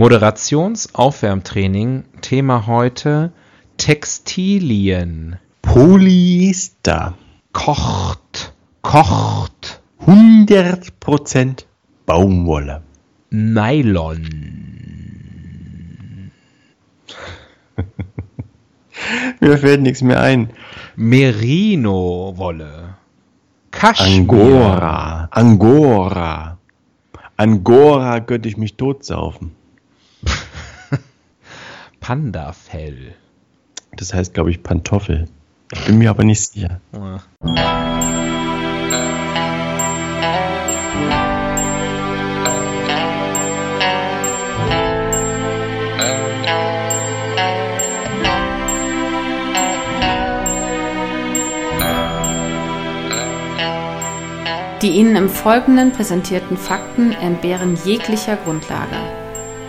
Moderationsaufwärmtraining. Thema heute Textilien. Polyester. Kocht. Kocht. 100% Baumwolle. Nylon. Mir fällt nichts mehr ein. Merino-Wolle. Kaschmir. Angora. Angora. Angora könnte ich mich totsaufen. Pandafell. Das heißt, glaube ich, Pantoffel. Ich bin mir aber nicht sicher. Ja. Die Ihnen im Folgenden präsentierten Fakten entbehren jeglicher Grundlage.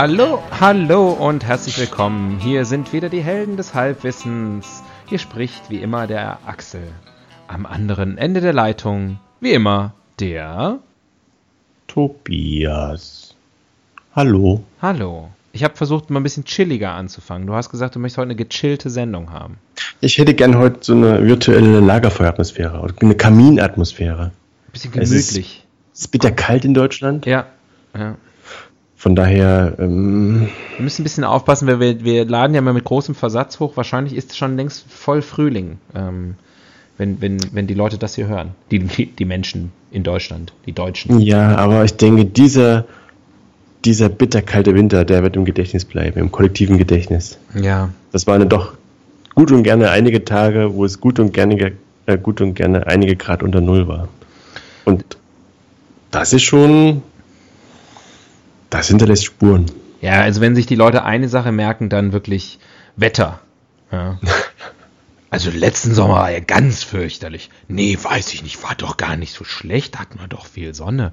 Hallo, hallo und herzlich willkommen. Hier sind wieder die Helden des Halbwissens. Hier spricht wie immer der Axel. Am anderen Ende der Leitung, wie immer, der. Tobias. Hallo. Hallo. Ich habe versucht, mal ein bisschen chilliger anzufangen. Du hast gesagt, du möchtest heute eine gechillte Sendung haben. Ich hätte gern heute so eine virtuelle Lagerfeueratmosphäre oder eine Kaminatmosphäre. Ein bisschen Es ist- gemütlich. Es ist bitter kalt in Deutschland. Ja. ja. Von daher, ähm, Wir müssen ein bisschen aufpassen, weil wir, wir laden ja mal mit großem Versatz hoch. Wahrscheinlich ist schon längst voll Frühling, ähm, wenn, wenn, wenn die Leute das hier hören. Die, die, Menschen in Deutschland, die Deutschen. ja, aber ich denke, dieser, dieser bitterkalte Winter, der wird im Gedächtnis bleiben, im kollektiven Gedächtnis. Ja. Das waren dann doch gut und gerne einige Tage, wo es gut und gerne, äh, gut und gerne einige Grad unter Null war. Und das ist schon, das hinterlässt Spuren. Ja, also wenn sich die Leute eine Sache merken, dann wirklich Wetter. Ja. Also letzten Sommer war ja ganz fürchterlich. Nee, weiß ich nicht, war doch gar nicht so schlecht, hatten wir doch viel Sonne.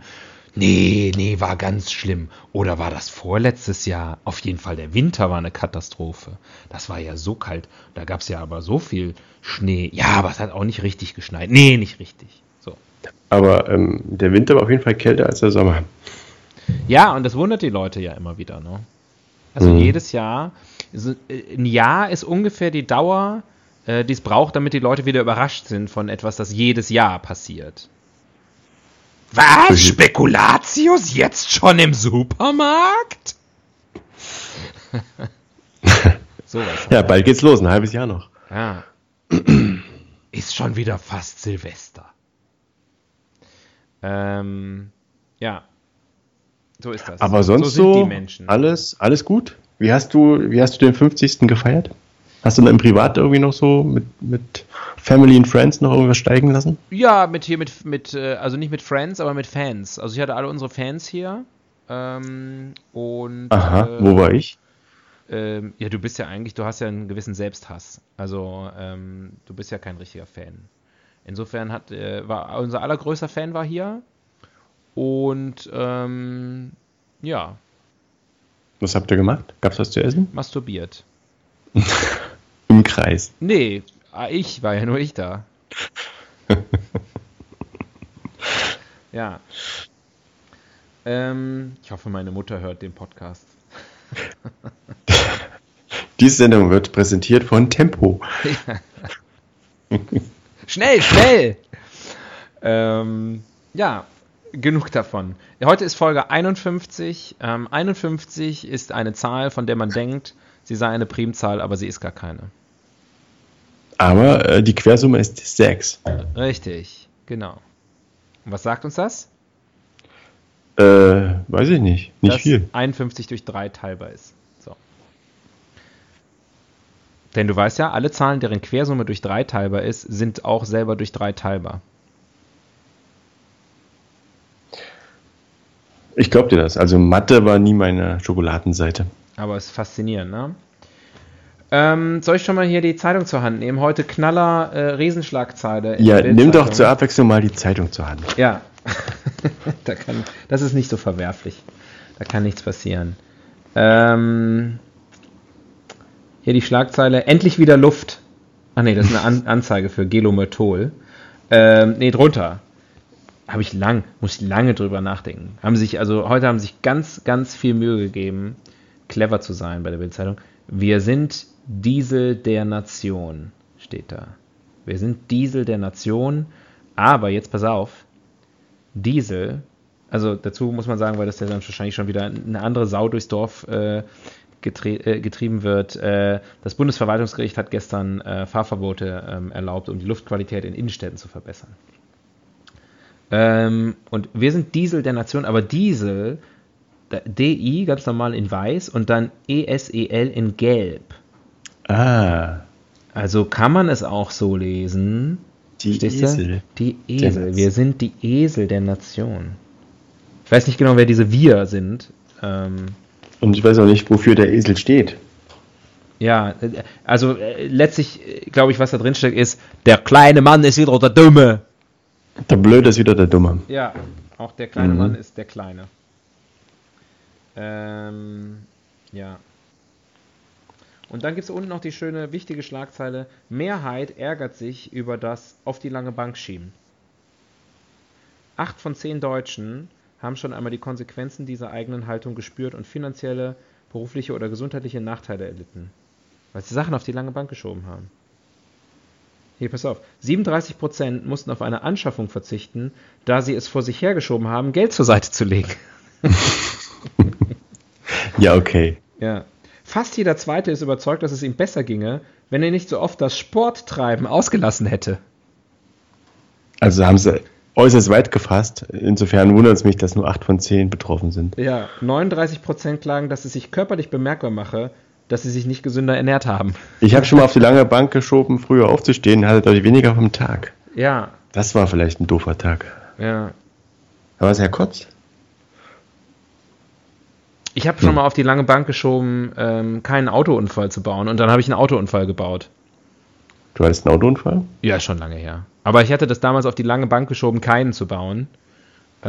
Nee, nee, war ganz schlimm. Oder war das vorletztes Jahr? Auf jeden Fall, der Winter war eine Katastrophe. Das war ja so kalt. Da gab es ja aber so viel Schnee. Ja, aber es hat auch nicht richtig geschneit. Nee, nicht richtig. So. Aber ähm, der Winter war auf jeden Fall kälter als der Sommer. Ja, und das wundert die Leute ja immer wieder. Ne? Also Mhm. jedes Jahr, so, äh, ein Jahr ist ungefähr die Dauer, äh, die es braucht, damit die Leute wieder überrascht sind von etwas, das jedes Jahr passiert. Was? Mhm. Spekulatius jetzt schon im Supermarkt? Sowas. Ja, bald geht's los, ein halbes Jahr noch. Ja. Ist schon wieder fast Silvester. Ähm, ja. So ist das. Aber sonst sind so, die Menschen. alles, alles gut. Wie hast du, wie hast du den 50. gefeiert? Hast du dann im Privat irgendwie noch so mit, mit Family and Friends noch irgendwas steigen lassen? Ja, mit hier mit, mit, äh, also nicht mit Friends, aber mit Fans. Also ich hatte alle unsere Fans hier. Ähm, und Aha, äh, wo war ich? Ähm, ja, du bist ja eigentlich, du hast ja einen gewissen Selbsthass. Also ähm, du bist ja kein richtiger Fan. Insofern hat, äh, war unser allergrößter Fan war hier. Und ähm, ja, Was habt ihr gemacht? Gab's was zu essen? masturbiert. Im Kreis. Nee, ah, ich war ja nur ich da. ja. Ähm, ich hoffe, meine Mutter hört den Podcast. Diese Sendung wird präsentiert von Tempo. Schnell, schnell! ähm, ja, genug davon. Heute ist Folge 51. Ähm, 51 ist eine Zahl, von der man denkt, sie sei eine Primzahl, aber sie ist gar keine. Aber äh, die Quersumme ist 6. Richtig, genau. Und was sagt uns das? Äh, weiß ich nicht. Nicht dass viel. 51 durch 3 teilbar ist. So. Denn du weißt ja, alle Zahlen, deren Quersumme durch 3 teilbar ist, sind auch selber durch 3 teilbar. Ich glaub dir das. Also Mathe war nie meine Schokoladenseite. Aber es ist faszinierend, ne? Ähm, soll ich schon mal hier die Zeitung zur Hand nehmen? Heute Knaller äh, Riesenschlagzeile. Ja, nimm doch zur Abwechslung mal die Zeitung zur Hand. Ja, da kann, das ist nicht so verwerflich. Da kann nichts passieren. Ähm, hier die Schlagzeile, endlich wieder Luft. Ach nee, das ist eine An Anzeige für Gelomethol. Ähm, nee, drunter. Habe ich lang, muss ich lange drüber nachdenken. Haben sich, also heute haben sich ganz, ganz viel Mühe gegeben, clever zu sein bei der Bildzeitung. Wir sind Diesel der Nation, steht da. Wir sind Diesel der Nation, aber jetzt pass auf, Diesel, also dazu muss man sagen, weil das ja dann wahrscheinlich schon wieder eine andere Sau durchs Dorf äh, äh, getrieben wird. Äh, das Bundesverwaltungsgericht hat gestern äh, Fahrverbote ähm, erlaubt, um die Luftqualität in Innenstädten zu verbessern. Ähm, und wir sind Diesel der Nation, aber Diesel, DI ganz normal in weiß und dann ESEL in gelb. Ah. Also kann man es auch so lesen. Die Esel. Die Esel. Wir sind die Esel der Nation. Ich weiß nicht genau, wer diese Wir sind. Ähm, und ich weiß auch nicht, wofür der Esel steht. Ja, also äh, letztlich äh, glaube ich, was da drin steckt, ist, der kleine Mann ist wieder der Dumme. Der Blöde ist wieder der Dumme. Ja, auch der kleine mhm. Mann ist der Kleine. Ähm, ja. Und dann gibt es unten noch die schöne, wichtige Schlagzeile: Mehrheit ärgert sich über das auf die lange Bank schieben. Acht von zehn Deutschen haben schon einmal die Konsequenzen dieser eigenen Haltung gespürt und finanzielle, berufliche oder gesundheitliche Nachteile erlitten, weil sie Sachen auf die lange Bank geschoben haben. Hier, pass auf. 37% mussten auf eine Anschaffung verzichten, da sie es vor sich hergeschoben haben, Geld zur Seite zu legen. ja, okay. Ja. Fast jeder Zweite ist überzeugt, dass es ihm besser ginge, wenn er nicht so oft das Sporttreiben ausgelassen hätte. Also haben sie äußerst weit gefasst. Insofern wundert es mich, dass nur 8 von 10 betroffen sind. Ja, 39% klagen, dass es sich körperlich bemerkbar mache, dass sie sich nicht gesünder ernährt haben. Ich habe schon mal auf die lange Bank geschoben, früher aufzustehen, hatte deutlich weniger vom Tag. Ja. Das war vielleicht ein doofer Tag. Ja. Aber es ist ja kurz. Ich habe schon hm. mal auf die lange Bank geschoben, ähm, keinen Autounfall zu bauen und dann habe ich einen Autounfall gebaut. Du hattest einen Autounfall? Ja, schon lange her. Aber ich hatte das damals auf die lange Bank geschoben, keinen zu bauen.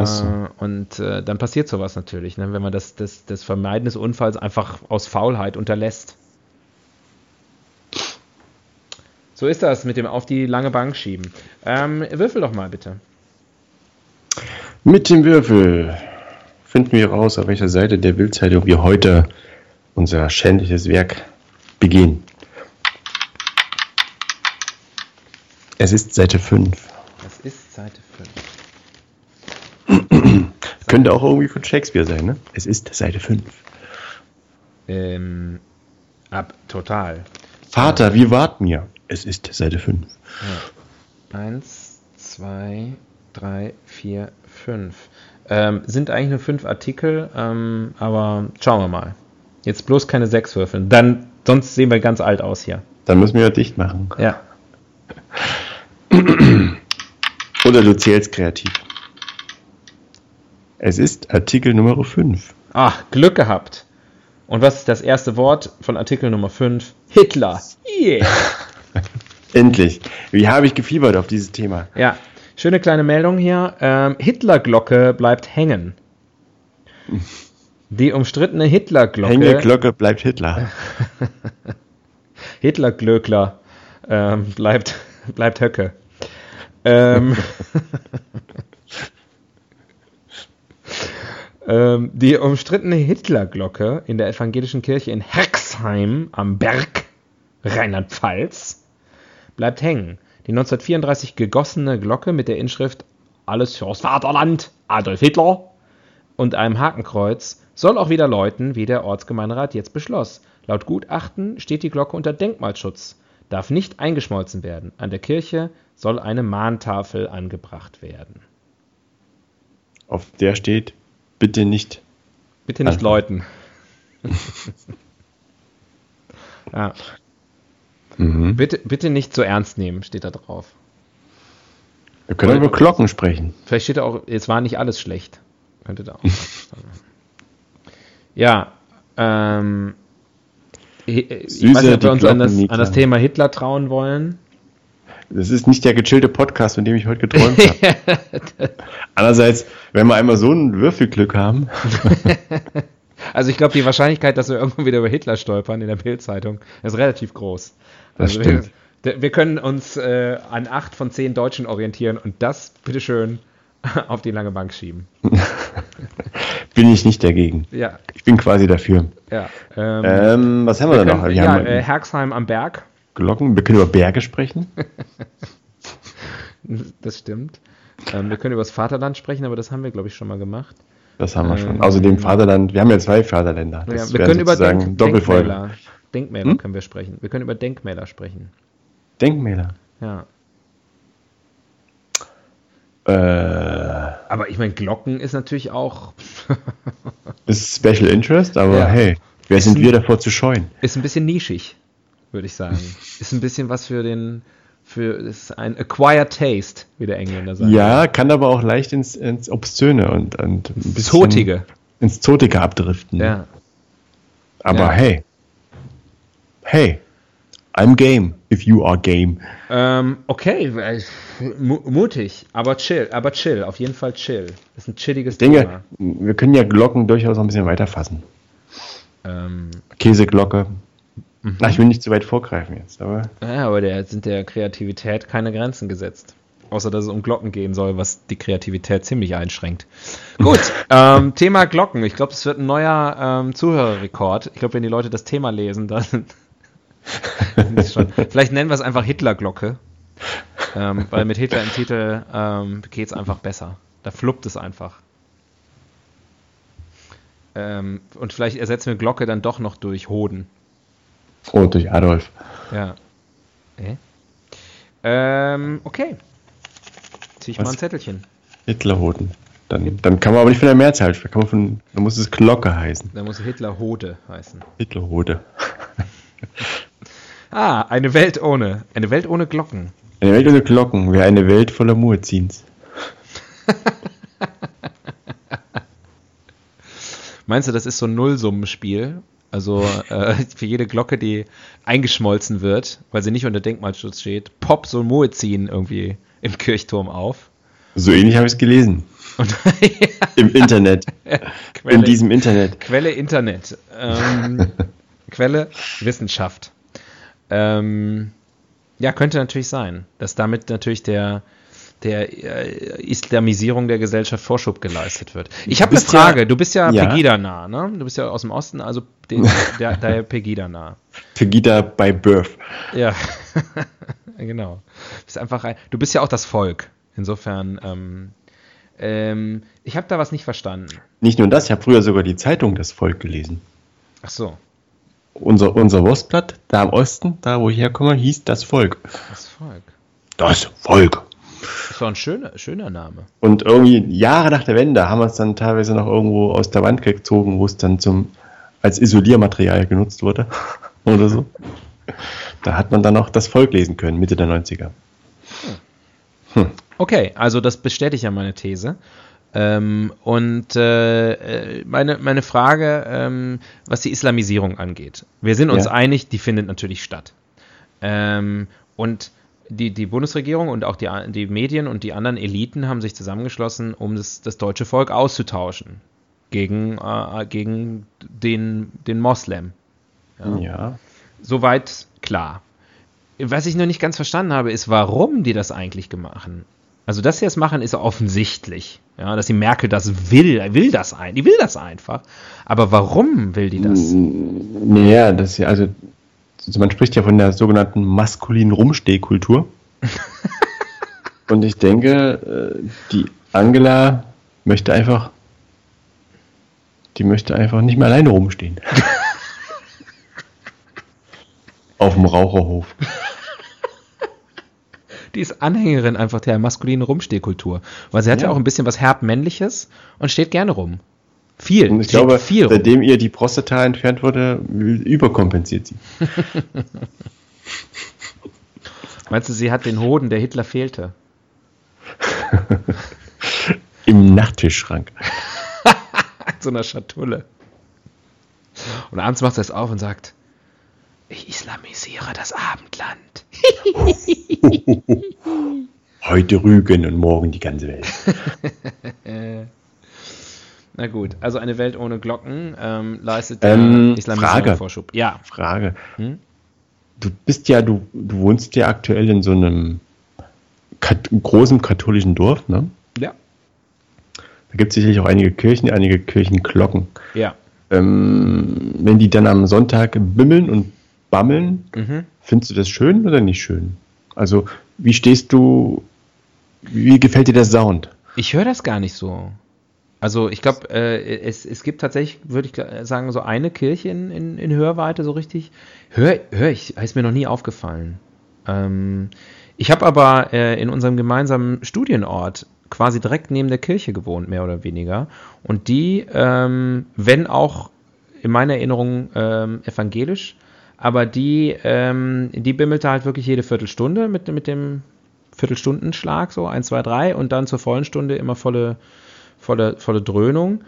So. Äh, und äh, dann passiert sowas natürlich, ne? wenn man das, das, das Vermeiden des Unfalls einfach aus Faulheit unterlässt. So ist das mit dem auf die lange Bank schieben. Ähm, würfel doch mal bitte. Mit dem Würfel finden wir raus, auf welcher Seite der Bildzeitung wir heute unser schändliches Werk begehen. Es ist Seite 5. Es ist Seite 5. Könnte auch irgendwie von Shakespeare sein, ne? Es ist Seite 5. Ähm, ab, total. Vater, wie wart mir? Es ist Seite 5. Ja. Eins, zwei, drei, vier, fünf. Ähm, sind eigentlich nur fünf Artikel, ähm, aber schauen wir mal. Jetzt bloß keine sechs würfeln. Dann, sonst sehen wir ganz alt aus hier. Dann müssen wir ja dicht machen. Ja. Oder du zählst kreativ. Es ist Artikel Nummer 5. Ach, Glück gehabt. Und was ist das erste Wort von Artikel Nummer 5? Hitler. Yeah. Endlich. Wie habe ich gefiebert auf dieses Thema? Ja, Schöne kleine Meldung hier. Ähm, Hitlerglocke bleibt hängen. Die umstrittene Hitlerglocke. Hängeglocke bleibt Hitler. Hitlerglöckler ähm, bleibt, bleibt Höcke. Ähm, ähm, die umstrittene Hitlerglocke in der evangelischen Kirche in Herxheim am Berg, Rheinland-Pfalz, bleibt hängen. Die 1934 gegossene Glocke mit der Inschrift Alles fürs Vaterland, Adolf Hitler und einem Hakenkreuz soll auch wieder läuten, wie der Ortsgemeinderat jetzt beschloss. Laut Gutachten steht die Glocke unter Denkmalschutz, darf nicht eingeschmolzen werden. An der Kirche soll eine Mahntafel angebracht werden. Auf der steht, bitte nicht. Bitte nicht läuten. ja. Mhm. Bitte, bitte nicht so ernst nehmen, steht da drauf. Wir können über Glocken sprechen. Vielleicht steht da auch, es war nicht alles schlecht. Könnte da auch. ja, Ähm, ich Süße, weiß nicht, ob wir uns an das, an das. Thema Hitler trauen wollen. Das ist nicht der gechillte Podcast, von dem ich heute geträumt habe. Andererseits, wenn wir einmal so ein Würfelglück haben, Also ich glaube, die Wahrscheinlichkeit, dass wir irgendwann wieder über Hitler stolpern in der Bildzeitung, ist relativ groß. Das Also stimmt. Wir, wir können uns äh, an acht von zehn Deutschen orientieren und das bitteschön auf die lange Bank schieben. bin ich nicht dagegen. Ja, Ich bin quasi dafür. ja. Ähm, Ähm, was haben wir, wir da noch? Wir ja, haben äh, Herxheim am Berg, Glocken, wir können über Berge sprechen. das stimmt. Ähm, wir können über das Vaterland sprechen, aber das haben wir, glaube ich, schon mal gemacht. Das haben wir schon. Ähm, Außerdem Vaterland, wir haben ja zwei Vaterländer. Ja, Das wir wären können über Denk Doppelfolgen. Denkmäler, Denkmäler Hm? können wir sprechen. Wir können über Denkmäler sprechen. Denkmäler. Ja. Äh, Aber ich meine, Glocken ist natürlich auch, ist Special Interest, aber Ja. hey, wer Ist sind ein- wir davor zu scheuen? ist ein bisschen nischig, würde ich sagen. Ist ein bisschen was für den, für, ist ein acquired taste, wie der Engländer sagt. Ja, kann aber auch leicht ins, ins Obszöne und, und ein bisschen Zotige. ins Zotige abdriften. Ja. Aber Ja. hey, hey, I'm game, if you are game. Ähm, okay, äh, mu mutig, aber chill, aber chill, auf jeden Fall chill. Ist ein chilliges denke, Thema. wir können ja Glocken durchaus noch ein bisschen weiter fassen. Ähm, Käseglocke. Mhm. Ach, ich will nicht zu weit vorgreifen jetzt, aber ja, aber der sind der Kreativität keine Grenzen gesetzt. Außer dass es um Glocken gehen soll, was die Kreativität ziemlich einschränkt. Gut, ähm, Thema Glocken. Ich glaube, es wird ein neuer ähm, Zuhörerrekord. Ich glaube, wenn die Leute das Thema lesen, dann schon. Vielleicht nennen wir es einfach Hitlerglocke. Ähm, weil mit Hitler im Titel ähm, geht es einfach besser. Da fluppt es einfach. Ähm, und vielleicht ersetzen wir Glocke dann doch noch durch Hoden. Oh, durch Adolf. Ja. Äh? Ähm, okay. Zieh ich Was? mal ein Zettelchen. Hitlerhoden. Dann, dann kann man aber nicht von der Mehrzahl sprechen. Kann man von, dann muss es Glocke heißen. Da muss Hitler Hode heißen. Hitlerhode. Ah, eine Welt ohne. Eine Welt ohne Glocken. Eine Welt ohne Glocken wäre eine Welt voller Muezzins. Meinst du, das ist so ein Nullsummenspiel? Also äh, für jede Glocke, die eingeschmolzen wird, weil sie nicht unter Denkmalschutz steht, poppt so ein Muezzin irgendwie im Kirchturm auf. So ähnlich habe ich es gelesen. Und Im Internet. Quelle, In diesem Internet. Quelle Internet. Ähm, Quelle Wissenschaft. Ähm, ja, könnte natürlich sein, dass damit natürlich der, der äh, Islamisierung der Gesellschaft Vorschub geleistet wird. Ich habe eine bist ja- Frage. du bist ja, Ja. Pegida-nah, ne? Du bist ja aus dem Osten, also den, der, daher Pegida-nah. Pegida by Birth. Ja, genau. Du bist einfach ein, du bist ja auch das Volk. Insofern, ähm, ähm, ich habe da was nicht verstanden. Nicht nur das, ich habe früher sogar die Zeitung Das Volk gelesen. Ach so, Unser, unser Wurstblatt, da im Osten, da wo ich herkomme, hieß Das Volk. das Volk. Das Volk. Das war ein schöner, schöner Name. Und irgendwie Jahre nach der Wende haben wir es dann teilweise noch irgendwo aus der Wand gezogen, wo es dann zum als Isoliermaterial genutzt wurde oder so. Da hat man dann auch das Volk lesen können, Mitte der 90er. Okay, also das bestätigt ja meine These. Ähm, und äh, äh, meine, meine Frage, ähm, was die Islamisierung angeht. Wir sind uns Ja. einig, die findet natürlich statt. Ähm, und die, die Bundesregierung und auch die, die Medien und die anderen Eliten haben sich zusammengeschlossen, um das, das deutsche Volk auszutauschen gegen, äh, gegen den, den Moslem. Ja. Ja. Soweit klar. Was ich noch nicht ganz verstanden habe, ist, warum die das eigentlich machen. Also, dass sie das machen, ist offensichtlich. Ja, dass die Merkel das will, will das ein, die will das einfach. Aber warum will die das? Naja, das ist ja, also, also man spricht ja von der sogenannten maskulinen Rumstehkultur. Und ich denke, äh, die Angela möchte einfach, die möchte einfach nicht mehr alleine rumstehen. Auf dem Raucherhof. Die ist Anhängerin einfach der maskulinen Rumstehkultur. Weil sie hat ja, Ja. auch ein bisschen was herb-männliches und steht gerne rum. Viel. Und ich glaube, viel seitdem ihr die Prostata entfernt wurde, überkompensiert sie. Meinst du, sie hat den Hoden, der Hitler fehlte? Im Nachttischschrank. so einer Schatulle. Und abends macht er es auf und sagt, ich islamisiere das Abendland. Heute Rügen und morgen die ganze Welt. Na gut, also eine Welt ohne Glocken ähm, leistet Ähm, Frage. Vorschub. Ja, Frage. Hm? Du bist ja, du, du wohnst ja aktuell in so einem kat großen katholischen Dorf, ne? ja, Da gibt es sicherlich auch einige Kirchen, einige Kirchenglocken. ja. Ähm, wenn die dann am Sonntag bimmeln und bammeln, Mhm. findest du das schön oder nicht schön? Also, wie stehst du, wie gefällt dir der Sound? Ich höre das gar nicht so. Also ich glaube, äh, es, es gibt tatsächlich, würde ich sagen, so eine Kirche in, in, in Hörweite so richtig. Hör, hör ich, ist mir noch nie aufgefallen. Ähm, ich habe aber äh, in unserem gemeinsamen Studienort quasi direkt neben der Kirche gewohnt, mehr oder weniger. Und die, ähm, wenn auch in meiner Erinnerung ähm, evangelisch, aber die, ähm, die bimmelte halt wirklich jede Viertelstunde mit, mit dem Viertelstundenschlag, so 1, 2, 3 und dann zur vollen Stunde immer volle, volle, volle Dröhnung.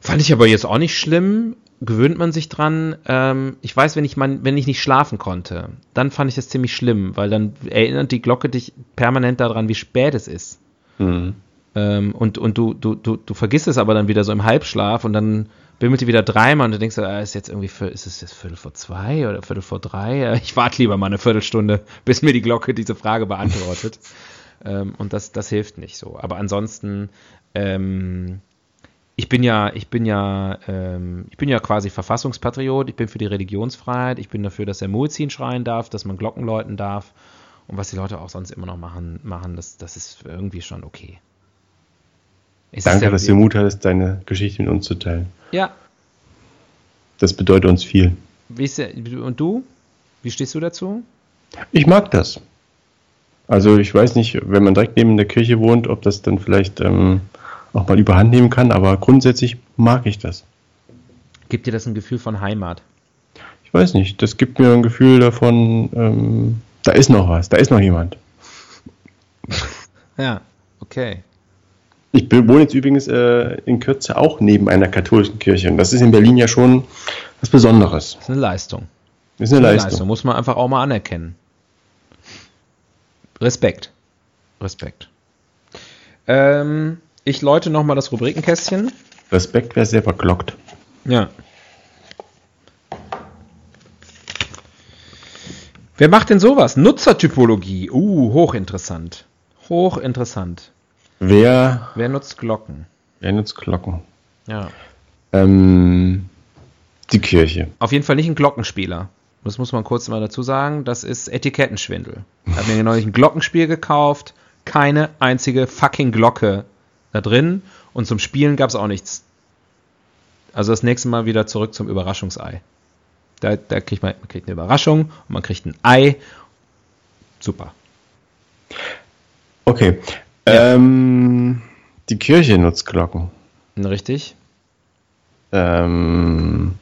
Fand ich aber jetzt auch nicht schlimm, gewöhnt man sich dran. Ähm, ich weiß, wenn ich, mein, wenn ich nicht schlafen konnte, dann fand ich das ziemlich schlimm, weil dann erinnert die Glocke dich permanent daran, wie spät es ist. Mhm. Ähm, und und du, du, du, du vergisst es aber dann wieder so im Halbschlaf und dann bimmelt die wieder dreimal und du denkst, ah, ist jetzt irgendwie, ist es jetzt Viertel vor zwei oder Viertel vor drei? Ich warte lieber mal eine Viertelstunde, bis mir die Glocke diese Frage beantwortet. ähm, und das, das hilft nicht so. Aber ansonsten, ähm, ich bin ja, ich bin ja, ähm, ich bin ja quasi Verfassungspatriot, ich bin für die Religionsfreiheit, ich bin dafür, dass der Muezzin schreien darf, dass man Glocken läuten darf. Und was die Leute auch sonst immer noch machen, machen das, das ist irgendwie schon okay. Es Danke, ja- dass du Mut hattest, deine Geschichte mit uns zu teilen. Ja, Das bedeutet uns viel. und du? Wie stehst du dazu? Ich mag das. Also ich weiß nicht, wenn man direkt neben der Kirche wohnt, ob das dann vielleicht ähm, auch mal überhand nehmen kann, aber grundsätzlich mag ich das. Gibt dir das ein Gefühl von Heimat? Ich weiß nicht, das gibt mir ein Gefühl davon, ähm, da ist noch was, da ist noch jemand. Ja, okay. Ich wohne jetzt übrigens äh, in Kürze auch neben einer katholischen Kirche und das ist in Berlin ja schon was Besonderes. Das ist eine Leistung. Das ist eine Leistung. Muss man einfach auch mal anerkennen. Respekt. Respekt. Ähm, ich läute nochmal das Rubrikenkästchen. Respekt, wer selber glockt. Ja. Wer macht denn sowas? Nutzertypologie. Uh, hochinteressant. Hochinteressant. Wer, Wer nutzt Glocken? wer nutzt Glocken? Ja. Ähm, die Kirche. Auf jeden Fall nicht ein Glockenspieler. Das muss man kurz mal dazu sagen. Das ist Etikettenschwindel. Ich habe mir neulich ein Glockenspiel gekauft. Keine einzige fucking Glocke da drin. Und zum Spielen gab es auch nichts. Also das nächste Mal wieder zurück zum Überraschungsei. Da, da kriegt man, man kriegt eine Überraschung und man kriegt ein Ei. Super. Okay. Ähm, die Kirche nutzt Glocken. Richtig? Ähm,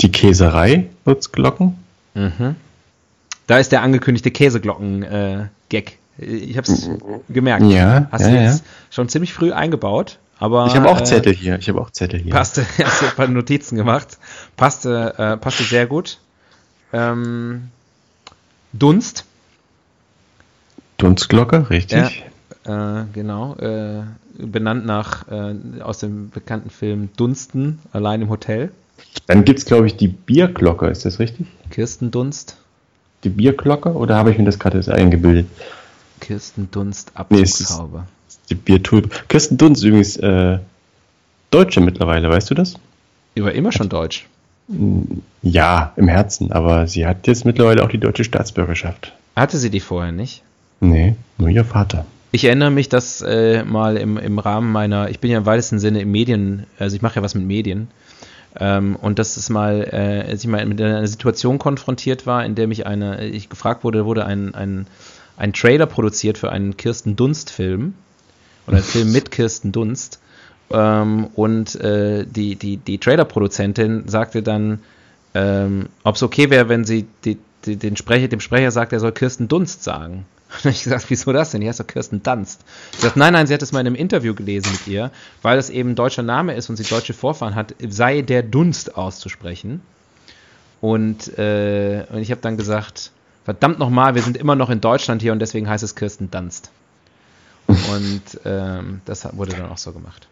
die Käserei nutzt Glocken. Mhm. Da ist der angekündigte Käseglocken-Gag. ich habe es gemerkt. Ja, Hast ja, du ja. jetzt schon ziemlich früh eingebaut. Aber, Ich habe auch äh, Zettel hier. Ich habe auch Zettel hier. Passte, hast du ein paar Notizen gemacht. Passte, äh, passte sehr gut. Ähm, Dunst, Dunstglocke, richtig. äh, genau, äh, benannt nach äh, aus dem bekannten Film Dunsten, allein im Hotel. Dann gibt es, glaube ich, die Bierglocke. Ist das richtig? Kirsten Dunst, Die Bierglocke? Oder habe ich mir das gerade jetzt eingebildet? Kirsten Dunst, Nee, Abzugshaube. Die Biertulpe. Kirsten Dunst ist übrigens äh, Deutsche mittlerweile, weißt du das? Die war immer schon deutsch. Ja, im Herzen, aber sie hat jetzt mittlerweile auch die deutsche Staatsbürgerschaft. Hatte sie die vorher nicht? Nee, nur ihr Vater. Ich erinnere mich, dass äh, mal im, im Rahmen meiner, ich bin ja im weitesten Sinne im Medien, also ich mache ja was mit Medien, ähm, und dass es mal, äh, als ich mal mit einer Situation konfrontiert war, in der mich eine, ich gefragt wurde, wurde ein, ein, ein Trailer produziert für einen Kirsten Dunst-Film oder einen Film mit Kirsten Dunst. Ähm, und äh, die, die, die Trailer-Produzentin sagte dann, ähm, ob es okay wäre, wenn sie die, die, den Sprecher, dem Sprecher sagt, er soll Kirsten Dunst sagen. Und dann habe ich gesagt, wieso das denn? Die heißt doch Kirsten Dunst. Ich gesagt, nein, nein, sie hat es mal in einem Interview gelesen mit ihr, weil das eben ein deutscher Name ist und sie deutsche Vorfahren hat, sei der Dunst auszusprechen. Und, äh, und ich habe dann gesagt, verdammt nochmal, wir sind immer noch in Deutschland hier und deswegen heißt es Kirsten Dunst. Und ähm, das wurde dann auch so gemacht.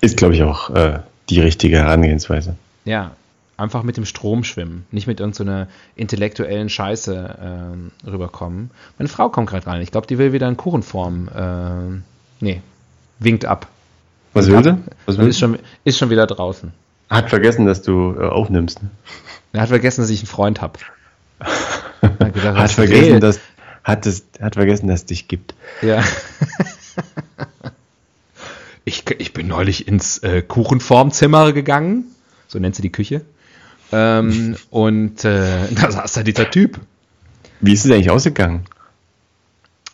Ist, glaube ich, auch äh, die richtige Herangehensweise. Ja, einfach mit dem Strom schwimmen, nicht mit irgendeiner so intellektuellen Scheiße ähm, rüberkommen. Meine Frau kommt gerade rein. Ich glaube, die will wieder in Kuchenform. Äh, nee, winkt ab. Was will sie? Was will ist, schon, ist schon wieder draußen. Hat vergessen, dass du äh, aufnimmst. Ne? Er hat vergessen, dass ich einen Freund habe. hat, hat vergessen, dass hat, es, hat vergessen, dass es dich gibt. Ja. ich, ich bin neulich ins äh, Kuchenformzimmer gegangen. So nennt sie die Küche. Ähm, und äh, da saß da dieser Typ. Wie ist es eigentlich ausgegangen?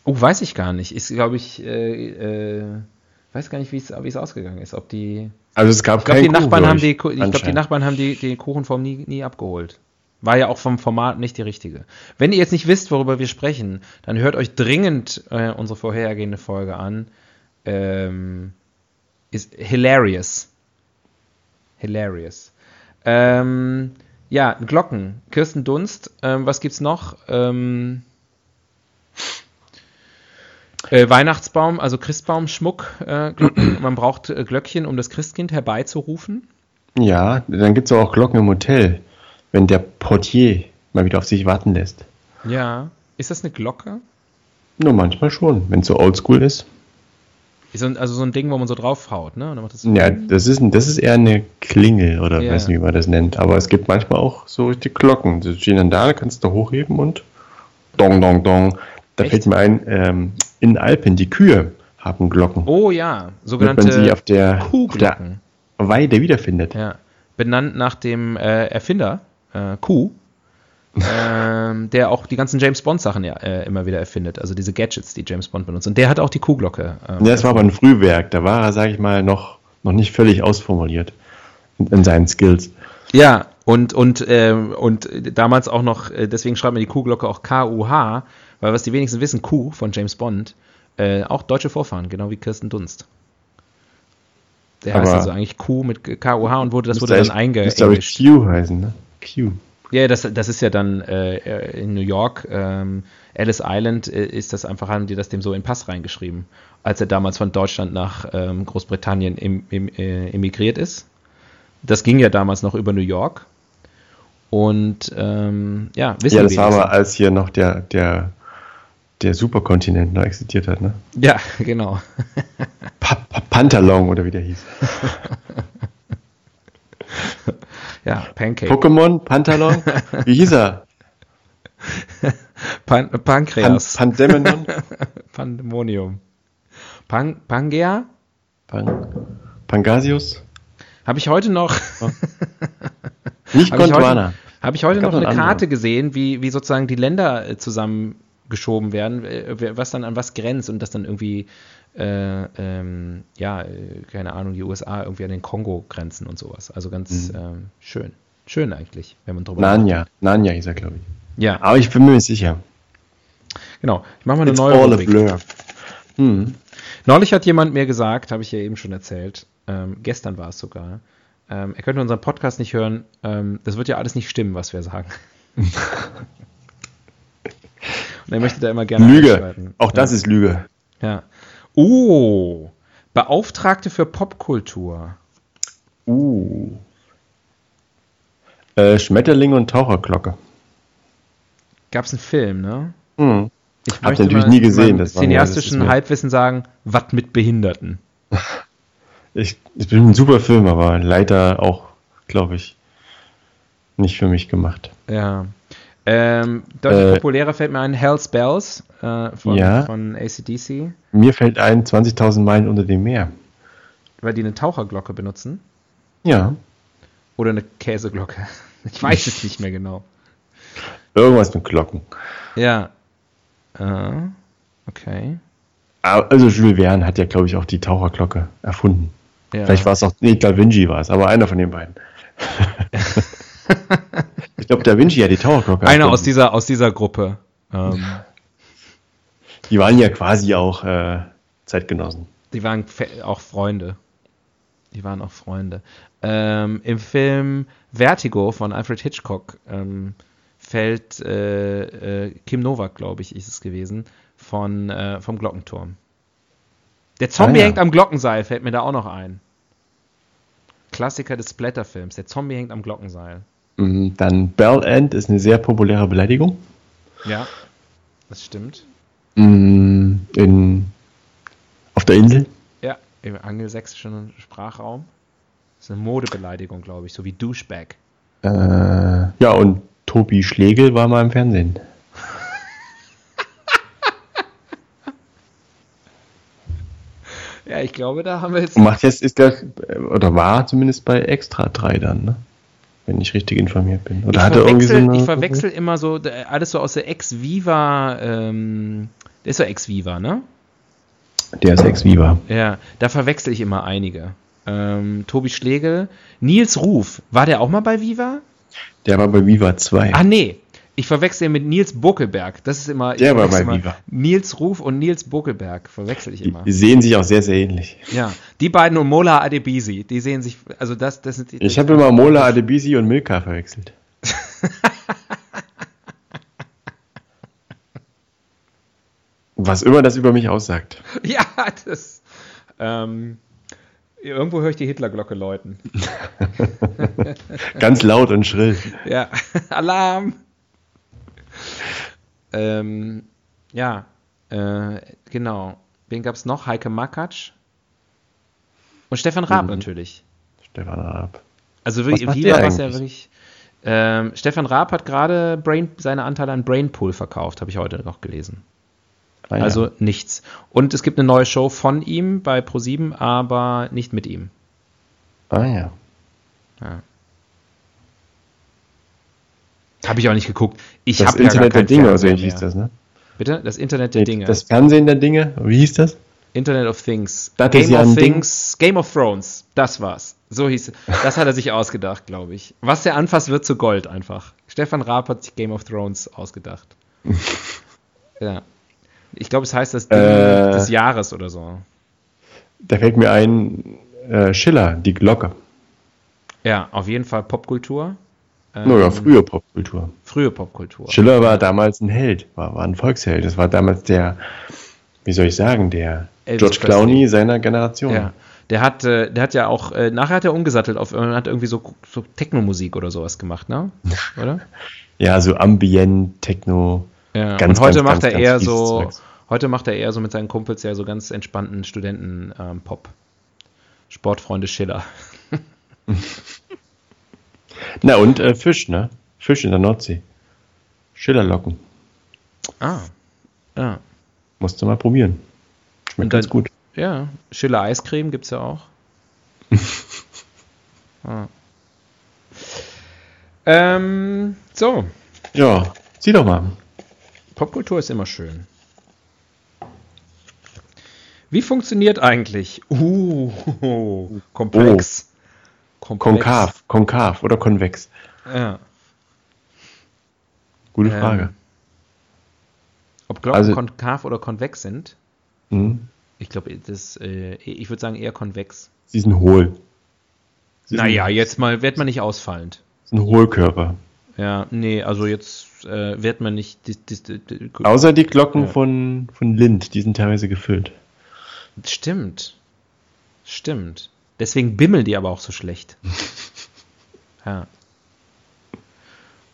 Oh, weiß ich gar nicht. Ist, glaube ich, äh, äh, weiß gar nicht, wie es ausgegangen ist. Ob die. Also es gab ich glaube, die, Nachbarn haben die, ich glaub, die Nachbarn haben die, die Kuchenform nie, nie abgeholt. War ja auch vom Format nicht die richtige. Wenn ihr jetzt nicht wisst, worüber wir sprechen, dann hört euch dringend äh, unsere vorhergehende Folge an. Ähm, ist hilarious. Hilarious. Ähm, ja, Glocken. Kirsten Dunst. Ähm, was gibt's noch? Ähm, äh, Weihnachtsbaum, also Christbaumschmuck. Äh, Man braucht äh, Glöckchen, um das Christkind herbeizurufen. Ja, dann gibt es auch Glocken im Hotel wenn der Portier mal wieder auf sich warten lässt. Ja. Ist das eine Glocke? Nur manchmal schon, wenn es so oldschool ist. Ist also so ein Ding, wo man so draufhaut, ne? Das ja, das ist, das ist eher eine Klingel oder ja. weiß nicht, wie man das nennt. Aber es gibt manchmal auch so richtig Glocken. Die stehen dann da, kannst du hochheben und dong, dong, dong. Da Echt? fällt mir ein, ähm, in Alpen, die Kühe haben Glocken. Oh ja, sogenannte Wenn man sie auf der, auf der Weide wiederfindet. Ja, benannt nach dem äh, Erfinder äh, Q, ähm, der auch die ganzen James Bond Sachen ja äh, immer wieder erfindet, also diese Gadgets, die James Bond benutzt. Und der hat auch die Q-Glocke. Ähm, ja, das war aber ein Frühwerk, da war er, sage ich mal, noch, noch nicht völlig ausformuliert in, in seinen Skills. Ja, und, und, äh, und damals auch noch, äh, deswegen schreibt man die Q-Glocke auch K-U-H, weil was die wenigsten wissen, Q von James Bond, äh, auch deutsche Vorfahren, genau wie Kirsten Dunst. Der heißt also eigentlich Q mit K-U-H und wurde, das wurde dann einge. Müsste aber Q heißen, ne? Q. Ja, das, das ist ja dann äh, in New York, ähm, Ellis Island, äh, ist das einfach, haben die das dem so in Pass reingeschrieben, als er damals von Deutschland nach ähm, Großbritannien im, im, äh, emigriert ist. Das ging ja damals noch über New York. Und ähm, ja, wissen wir. Ja, das war aber, als hier noch der, der, der Superkontinent noch existiert hat, ne? Ja, genau. pa pa Pantalon oder wie der hieß. Ja, Pancake. Pokémon, Pantalon, wie hieß er? Pan Pankreas. Pan Pandemonon? Pandemonium. Pan Pangea? Pan Pangasius? Habe ich heute noch. Oh. Nicht Gondwana. Habe ich heute noch eine Karte gesehen, wie, wie sozusagen die Länder äh, zusammengeschoben werden, äh, was dann an was grenzt und das dann irgendwie äh, ähm, ja, äh, keine Ahnung, die USA irgendwie an den Kongo grenzen und sowas. Also ganz mhm. ähm, schön. Schön eigentlich, wenn man drüber Nanya, nachdenkt. Nanya ist er, glaube ich. Ja. Aber ich bin mir nicht sicher. Genau. Ich mache mal eine It's neue all Rubrik. Blur. Hm. Neulich hat jemand mir gesagt, habe ich ja eben schon erzählt, ähm, gestern war es sogar, ähm, er könnte unseren Podcast nicht hören, ähm, das wird ja alles nicht stimmen, was wir sagen. Und er möchte da immer gerne Lüge. Auch das ja. ist Lüge. Ja. Oh, Beauftragte für Popkultur. Uh. Äh, Schmetterling und Taucherglocke. Gab es einen Film, ne? Hm. Ich habe natürlich nie gesehen. Das cineastischen ja, Halbwissen sagen, was mit Behinderten. ich, ich bin ein super Film, aber leider auch, glaube ich, nicht für mich gemacht. Ja. Ähm, deutlich äh, populärer fällt mir ein Hell's Bells äh, von, ja. von ACDC. Mir fällt ein 20.000 Meilen unter dem Meer. Weil die eine Taucherglocke benutzen? Ja. Oder eine Käseglocke? Ich weiß es nicht mehr genau. Irgendwas mit Glocken. Ja. Uh, okay. Also Jules Verne hat ja, glaube ich, auch die Taucherglocke erfunden. Ja. Vielleicht war es auch, nee, Da Vinci war es, aber einer von den beiden. ich glaube, Da Vinci hat die Taucherglocke Einer aus dieser, aus dieser Gruppe. Ähm, Die waren ja quasi auch äh, Zeitgenossen. Die waren auch Freunde. Die waren auch Freunde. Ähm, Im Film Vertigo von Alfred Hitchcock ähm, fällt äh, äh, Kim Novak, glaube ich, ist es gewesen, von, äh, vom Glockenturm. Der Zombie ah, ja. hängt am Glockenseil, fällt mir da auch noch ein. Klassiker des Splatterfilms. Der Zombie hängt am Glockenseil. Mhm, dann Bell End ist eine sehr populäre Beleidigung. Ja, das stimmt. Mm, in, auf der Insel? Ja, im angelsächsischen Sprachraum. Das ist eine Modebeleidigung, glaube ich, so wie Douchebag. Äh, ja, und Tobi Schlegel war mal im Fernsehen. ja, ich glaube, da haben wir jetzt. Macht jetzt, ist der, oder war zumindest bei Extra 3 dann, ne? Wenn ich richtig informiert bin. Oder ich hat er irgendwie so eine, Ich verwechsel immer so, alles so aus der Ex-Viva, ähm, der ist so Ex-Viva, ne? Der ist Ex-Viva. Ja, da verwechsel ich immer einige. Ähm, Tobi Schlegel. Nils Ruf, war der auch mal bei Viva? Der war bei Viva 2. Ah, nee. Ich verwechsel ihn mit Nils Buckelberg. Das ist immer. Der war bei Viva. Nils Ruf und Nils Buckelberg verwechsel ich immer. Die sehen sich auch sehr, sehr ähnlich. Ja, die beiden und Mola Adebisi, die sehen sich. Also, das, das sind die. Ich habe immer Mola Adebisi und Milka verwechselt. Was immer das über mich aussagt. Ja, das. Ähm, Irgendwo höre ich die Hitlerglocke läuten. Ganz laut und schrill. Ja, Alarm! Ähm, ja, äh, genau. Wen gab es noch? Heike Makatsch. Und Stefan Raab mhm. natürlich. Stefan Raab. Also wie, wie war das ja wirklich? Ähm, Stefan Raab hat gerade seine Anteile an Brainpool verkauft, habe ich heute noch gelesen. Ah, ja. Also nichts. Und es gibt eine neue Show von ihm bei ProSieben, aber nicht mit ihm. Ah ja. ja. Habe ich auch nicht geguckt. Ich das Internet ja der Dinge, oder so hieß das, ne? Bitte? Das Internet der Dinge. Das Fernsehen der Dinge, wie hieß das? Internet of Things. Das Game ja of Things, Ding. Game of Thrones. Das war's. So hieß es. Das hat er sich ausgedacht, glaube ich. Was er anfasst, wird zu Gold einfach. Stefan Raab hat sich Game of Thrones ausgedacht. ja. Ich glaube, es heißt das Ding äh, des Jahres oder so. Da fällt mir ein, äh, Schiller, die Glocke. Ja, auf jeden Fall Popkultur. Ähm, naja, frühe Popkultur. Frühe Popkultur. Schiller war damals ein Held, war, war ein Volksheld. Das war damals der, wie soll ich sagen, der Elvis George Presley. Clowney seiner Generation. Ja. Der hat, äh, der hat ja auch, äh, nachher hat er umgesattelt auf, hat irgendwie so, so Techno-Musik oder sowas gemacht, ne? Oder? ja, so Ambient, Techno. Ja, ganz, und heute ganz, macht ganz, er eher so, Zeugs. heute macht er eher so mit seinen Kumpels ja so ganz entspannten Studenten-Pop. Ähm, Sportfreunde Schiller. Na und äh, Fisch, ne? Fisch in der Nordsee. Schillerlocken. Ah, ja. Musst du mal probieren. Schmeckt ganz gut. Ja, Schiller Eiscreme gibt's ja auch. ah. ähm, so. Ja, zieh doch mal. Popkultur ist immer schön. Wie funktioniert eigentlich? Uh, komplex. Komplex. Konkav, konkav oder konvex? Ja. Gute ähm, Frage. Ob Glocken also, konkav oder konvex sind? Mh. Ich glaube, das, äh, ich würde sagen eher konvex. Sie sind hohl. Sie naja, jetzt mal wird man nicht ausfallend. Sind Hohlkörper. Ja, nee, also jetzt äh, wird man nicht. Die, die, die, Außer die Glocken ja. von, von Lind, die sind teilweise gefüllt. Stimmt. Stimmt. Deswegen bimmeln die aber auch so schlecht. ja.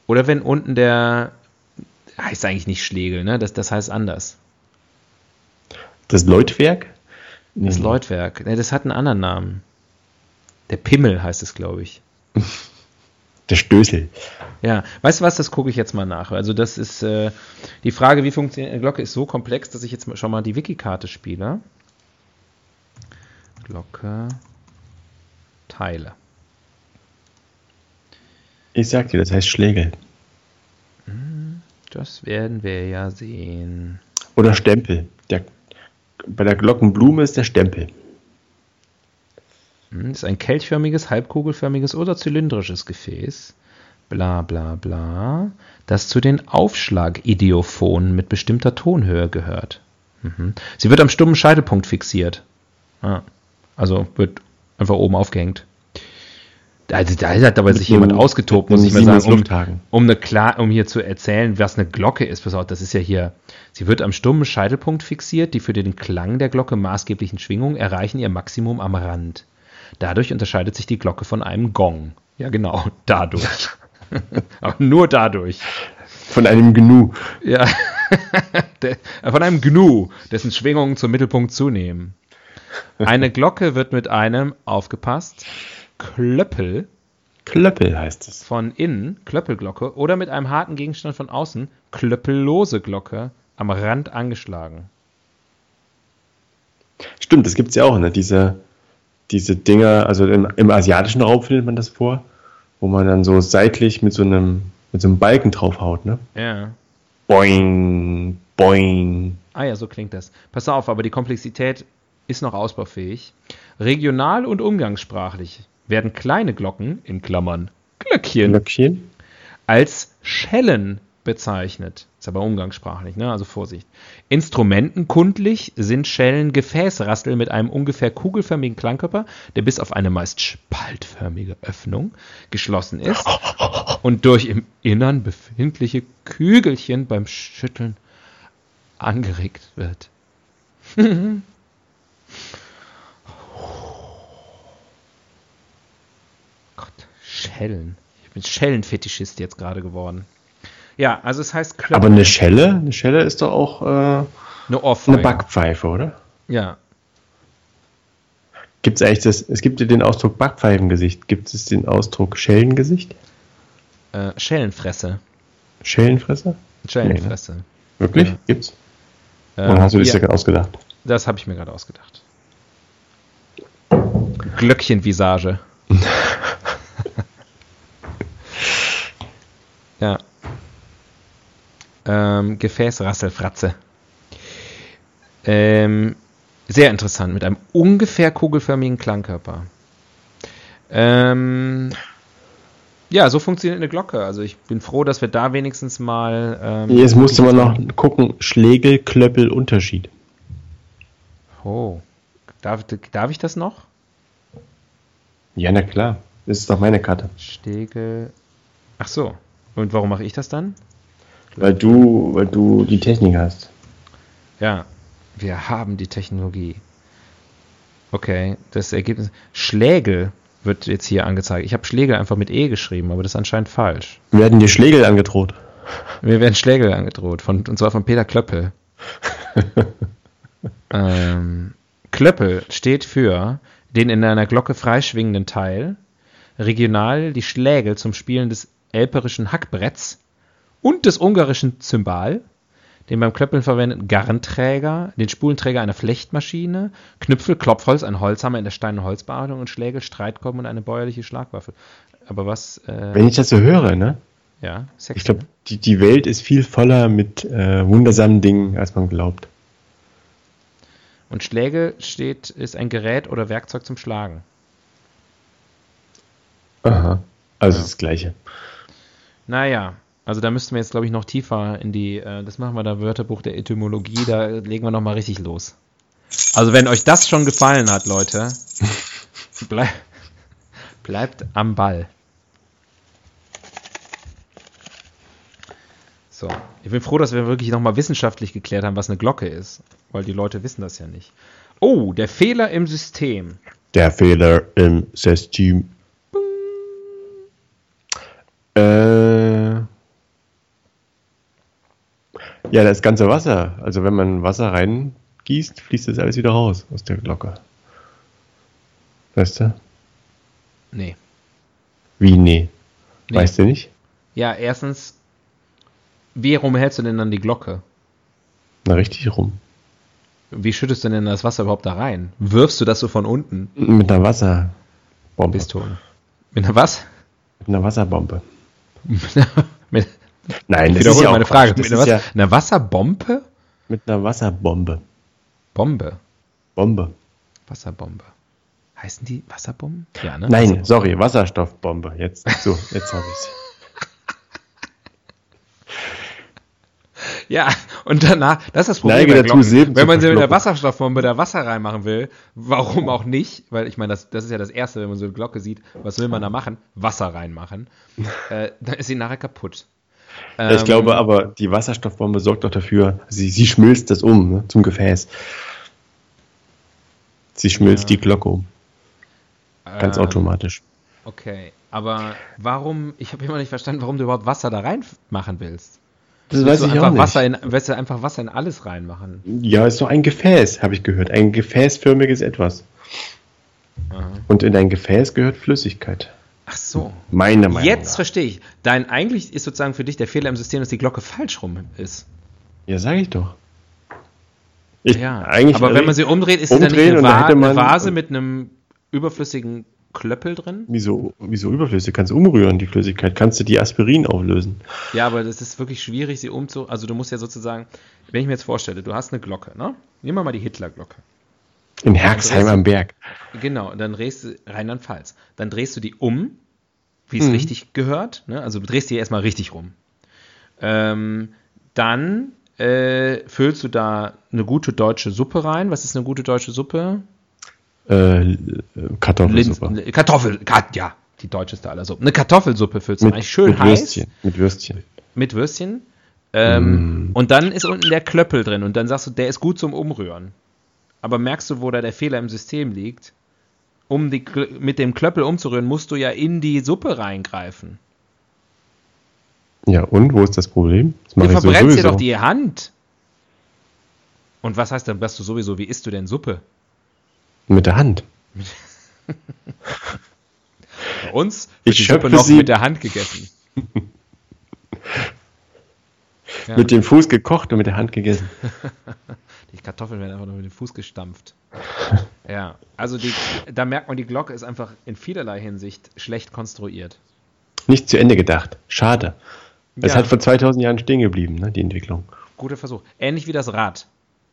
Oder wenn unten der. Heißt eigentlich nicht Schlegel, ne? Das, das heißt anders. Das Leutwerk? Das nee. Leutwerk. Ne, das hat einen anderen Namen. Der Pimmel heißt es, glaube ich. Der Stößel. Ja, weißt du was, das gucke ich jetzt mal nach. Also das ist äh, die Frage, wie funktioniert eine Glocke, ist so komplex, dass ich jetzt schon mal die Wikikarte spiele. Glocke, Teile. Ich sag dir, das heißt Schlägel. Hm, das werden wir ja sehen. Oder Stempel. Der, bei der Glockenblume ist der Stempel. Das hm, ist ein kelchförmiges, halbkugelförmiges oder zylindrisches Gefäß. Bla bla bla. Das zu den Aufschlagidiomphonen mit bestimmter Tonhöhe gehört. Mhm. Sie wird am stummen Scheitelpunkt fixiert. Ah. Also wird einfach oben aufgehängt. Also da hat aber sich jemand ausgetobt, muss ich mal sagen, um, um, eine klar, um hier zu erzählen, was eine Glocke ist. Pass auf, das ist ja hier. Sie wird am stummen Scheitelpunkt fixiert. Die für den Klang der Glocke maßgeblichen Schwingungen erreichen ihr Maximum am Rand. Dadurch unterscheidet sich die Glocke von einem Gong. Ja, genau, dadurch. aber nur dadurch. Von einem Gnu. Ja, von einem Gnu, dessen Schwingungen zum Mittelpunkt zunehmen. Eine Glocke wird mit einem, aufgepasst, Klöppel. Klöppel heißt es. Von innen, Klöppelglocke, oder mit einem harten Gegenstand von außen, klöppellose Glocke, am Rand angeschlagen. Stimmt, das gibt es ja auch, ne? Diese, diese Dinger, also im, im, asiatischen Raum findet man das vor, wo man dann so seitlich mit so einem, mit so einem Balken draufhaut, ne? Ja. Boing, boing. Ah ja, so klingt das. Pass auf, aber die Komplexität ist noch ausbaufähig. Regional und umgangssprachlich werden kleine Glocken, in Klammern Glöckchen, Glöckchen. als Schellen bezeichnet. Ist aber umgangssprachlich, ne? also Vorsicht. Instrumentenkundlich sind Schellen Gefäßrassel mit einem ungefähr kugelförmigen Klangkörper, der bis auf eine meist spaltförmige Öffnung geschlossen ist und durch im Innern befindliche Kügelchen beim Schütteln angeregt wird. Schellen. Ich bin Schellenfetischist jetzt gerade geworden. Ja, also es heißt Klöppel. Aber eine Schelle? Eine Schelle ist doch auch äh, eine, eine Backpfeife, oder? Ja. Gibt es eigentlich das, es gibt ja den Ausdruck Backpfeifengesicht. Gibt es den Ausdruck Schellengesicht? Äh, Schellenfresse. Schellenfresse? Schellenfresse. Nee, ne? Wirklich? Ja. Gibt's? Oder hast du das ja, ja gerade ausgedacht? Das habe ich mir gerade ausgedacht. Glöckchenvisage. Ja. Ähm, Gefäßrasselfratze. Ähm, sehr interessant, mit einem ungefähr kugelförmigen Klangkörper. Ähm, ja, so funktioniert eine Glocke. Also ich bin froh, dass wir da wenigstens mal. Ähm, Jetzt musste man noch gucken, Schlägel, Klöppel, Unterschied. Oh. Darf, darf ich das noch? Ja, na klar. Das ist doch meine Karte. Stegel. Ach so. Und warum mache ich das dann? Weil du, weil du die Technik hast. Ja, wir haben die Technologie. Okay, das Ergebnis. Schlägel wird jetzt hier angezeigt. Ich habe Schlägel einfach mit E geschrieben, aber das ist anscheinend falsch. Wir werden dir Schlägel angedroht. Wir werden Schlägel angedroht, von, und zwar von Peter Klöppel. ähm, Klöppel steht für den in einer Glocke freischwingenden Teil, regional die Schlägel zum Spielen des elperischen Hackbretts und des ungarischen Zymbal, den beim Klöppeln verwendeten Garnträger, den Spulenträger einer Flechtmaschine, Knüpfel, Klopfholz, ein Holzhammer in der Stein- und Holzbearbeitung und Schlägel, Streitkolben und eine bäuerliche Schlagwaffe. Aber was. Äh, Wenn ich das so höre, ne? Ja, sexy, Ich glaube, ne? die, die Welt ist viel voller mit äh, wundersamen Dingen, als man glaubt. Und Schläge steht, ist ein Gerät oder Werkzeug zum Schlagen. Aha. Also ja. das Gleiche. Naja, also da müssten wir jetzt, glaube ich, noch tiefer in die, äh, das machen wir da Wörterbuch der Etymologie, da legen wir nochmal richtig los. Also wenn euch das schon gefallen hat, Leute, bleib, bleibt am Ball. So, ich bin froh, dass wir wirklich nochmal wissenschaftlich geklärt haben, was eine Glocke ist, weil die Leute wissen das ja nicht. Oh, der Fehler im System. Der Fehler im System. Äh, ja, das ganze Wasser. Also wenn man Wasser reingießt, fließt das alles wieder raus aus der Glocke. Weißt du? Nee. Wie nee? nee. Weißt du nicht? Ja, erstens, wie rum hältst du denn dann die Glocke? Na, richtig rum. Wie schüttest du denn das Wasser überhaupt da rein? Wirfst du das so von unten? Mit einer Wasserbombe. Pistole. Mit einer was? Mit einer Wasserbombe. mit, Nein, das ist ja meine Frage. Mit einer, ja einer Wasserbombe? Mit einer Wasserbombe. Bombe. Bombe. Wasserbombe. Heißen die Wasserbomben? Ja, ne? Nein, sorry, Wasserstoffbombe. Jetzt, so, jetzt habe ich's. ja, Und danach, das ist das Problem Neige dazu, Wenn man sie mit der. Wasserstoffbombe da Wasser reinmachen will, warum auch nicht? Weil ich meine, das, das ist ja das Erste, wenn man so eine Glocke sieht, was will man da machen? Wasser reinmachen. Äh, dann ist sie nachher kaputt. Ja, ich Ähm, glaube aber, die Wasserstoffbombe sorgt doch dafür, sie, sie schmilzt das um ne, zum Gefäß. Sie schmilzt die Glocke um, ganz ähm, automatisch. Okay, aber warum, ich habe immer nicht verstanden, warum du überhaupt Wasser da reinmachen willst. Das Willst du einfach Wasser in, willst du einfach Wasser in alles reinmachen? Ja, ist doch ein Gefäß, habe ich gehört. Ein gefäßförmiges Etwas. Aha. Und in ein Gefäß gehört Flüssigkeit. Ach so. Meiner Meinung Jetzt nach. verstehe ich. Dein eigentlich ist sozusagen für dich der Fehler im System, dass die Glocke falsch rum ist. Ja, sage ich doch. Ich, Ja. eigentlich aber wenn man sie umdreht, ist sie dann nicht eine, Va eine Vase mit einem überflüssigen Klöppel drin? Wieso, wieso überflüssig? Kannst du umrühren, die Flüssigkeit. Kannst du die Aspirin auflösen. Ja, aber das ist wirklich schwierig, sie umzu. Also du musst ja sozusagen, wenn ich mir jetzt vorstelle, du hast eine Glocke, ne? Nehmen wir mal die Hitler-Glocke. In Herxheim am Berg. Genau, dann drehst du Rheinland-Pfalz. Dann drehst du die um, wie es Mhm. richtig gehört. Ne? Also du drehst die erstmal richtig rum. Ähm, dann äh, füllst du da eine gute deutsche Suppe rein. Was ist eine gute deutsche Suppe? Äh, Kartoffelsuppe. Linsen, Kartoffel, Kat- ja, die deutscheste aller Suppen. Eine Kartoffelsuppe füllst du Mit, rein. Schön mit heiß. Würstchen. Mit Würstchen. Mit Würstchen. Ähm, Mm. Und dann ist unten der Klöppel drin und dann sagst du, der ist gut zum Umrühren. Aber merkst du, wo da der Fehler im System liegt? Um die, mit dem Klöppel umzurühren, musst du ja in die Suppe reingreifen. Ja, und wo ist das Problem? Das Du verbrennst dir doch die Hand. Und was heißt dann, bist du sowieso, wie isst du denn Suppe? Mit der Hand. Bei uns Ich wird die schöpfe Suppe noch sie- mit der Hand gegessen. Ja. Mit dem Fuß gekocht und mit der Hand gegessen. Die Kartoffeln werden einfach nur mit dem Fuß gestampft. ja, also die, da merkt man, die Glocke ist einfach in vielerlei Hinsicht schlecht konstruiert. Nicht zu Ende gedacht. Schade. Es Ja. hat vor 2000 Jahren stehen geblieben, ne, die Entwicklung. Guter Versuch. Ähnlich wie das Rad.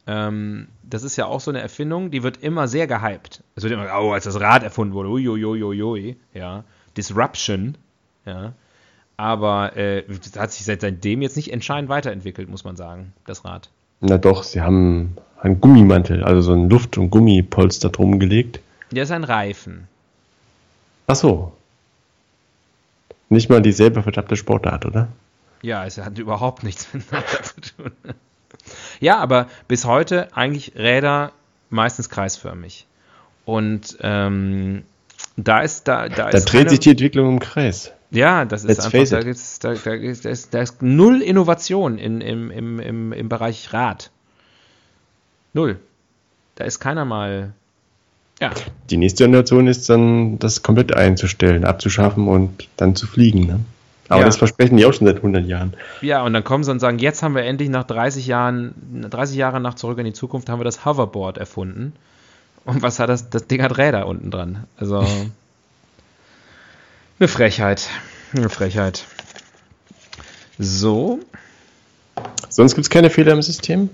Ähm, das ist ja auch so eine Erfindung, die wird immer sehr gehypt. Es wird immer, oh, als das Rad erfunden wurde, uiuiuiui, ja. Disruption, ja. Aber äh, das hat sich seit seitdem jetzt nicht entscheidend weiterentwickelt, muss man sagen, das Rad. Na doch, sie haben einen Gummimantel, also so ein Luft- und Gummipolster drum gelegt. Der ist ein Reifen. Ach so. Nicht mal dieselbe verdammte Sportart, oder? Ja, es hat überhaupt nichts miteinander zu tun. Ja, aber bis heute eigentlich Räder meistens kreisförmig. Und ähm, da ist da, da, Da ist dreht keine- sich die Entwicklung im Kreis. Ja, das ist Let's einfach, da, gibt's, da, da, ist, da, ist, da ist null Innovation in, im, im, im, im Bereich Rad. Null. Da ist keiner mal. Ja, Die nächste Innovation ist dann, das komplett einzustellen, abzuschaffen und dann zu fliegen. Ne? Aber Ja. das versprechen die auch schon seit 100 Jahren. ja, und dann kommen sie und sagen, jetzt haben wir endlich nach 30 Jahren, 30 Jahre nach Zurück in die Zukunft, haben wir das Hoverboard erfunden. Und was hat das? Das Ding hat Räder unten dran. Also. Eine Frechheit. Eine Frechheit. So. Sonst gibt es keine Fehler im System?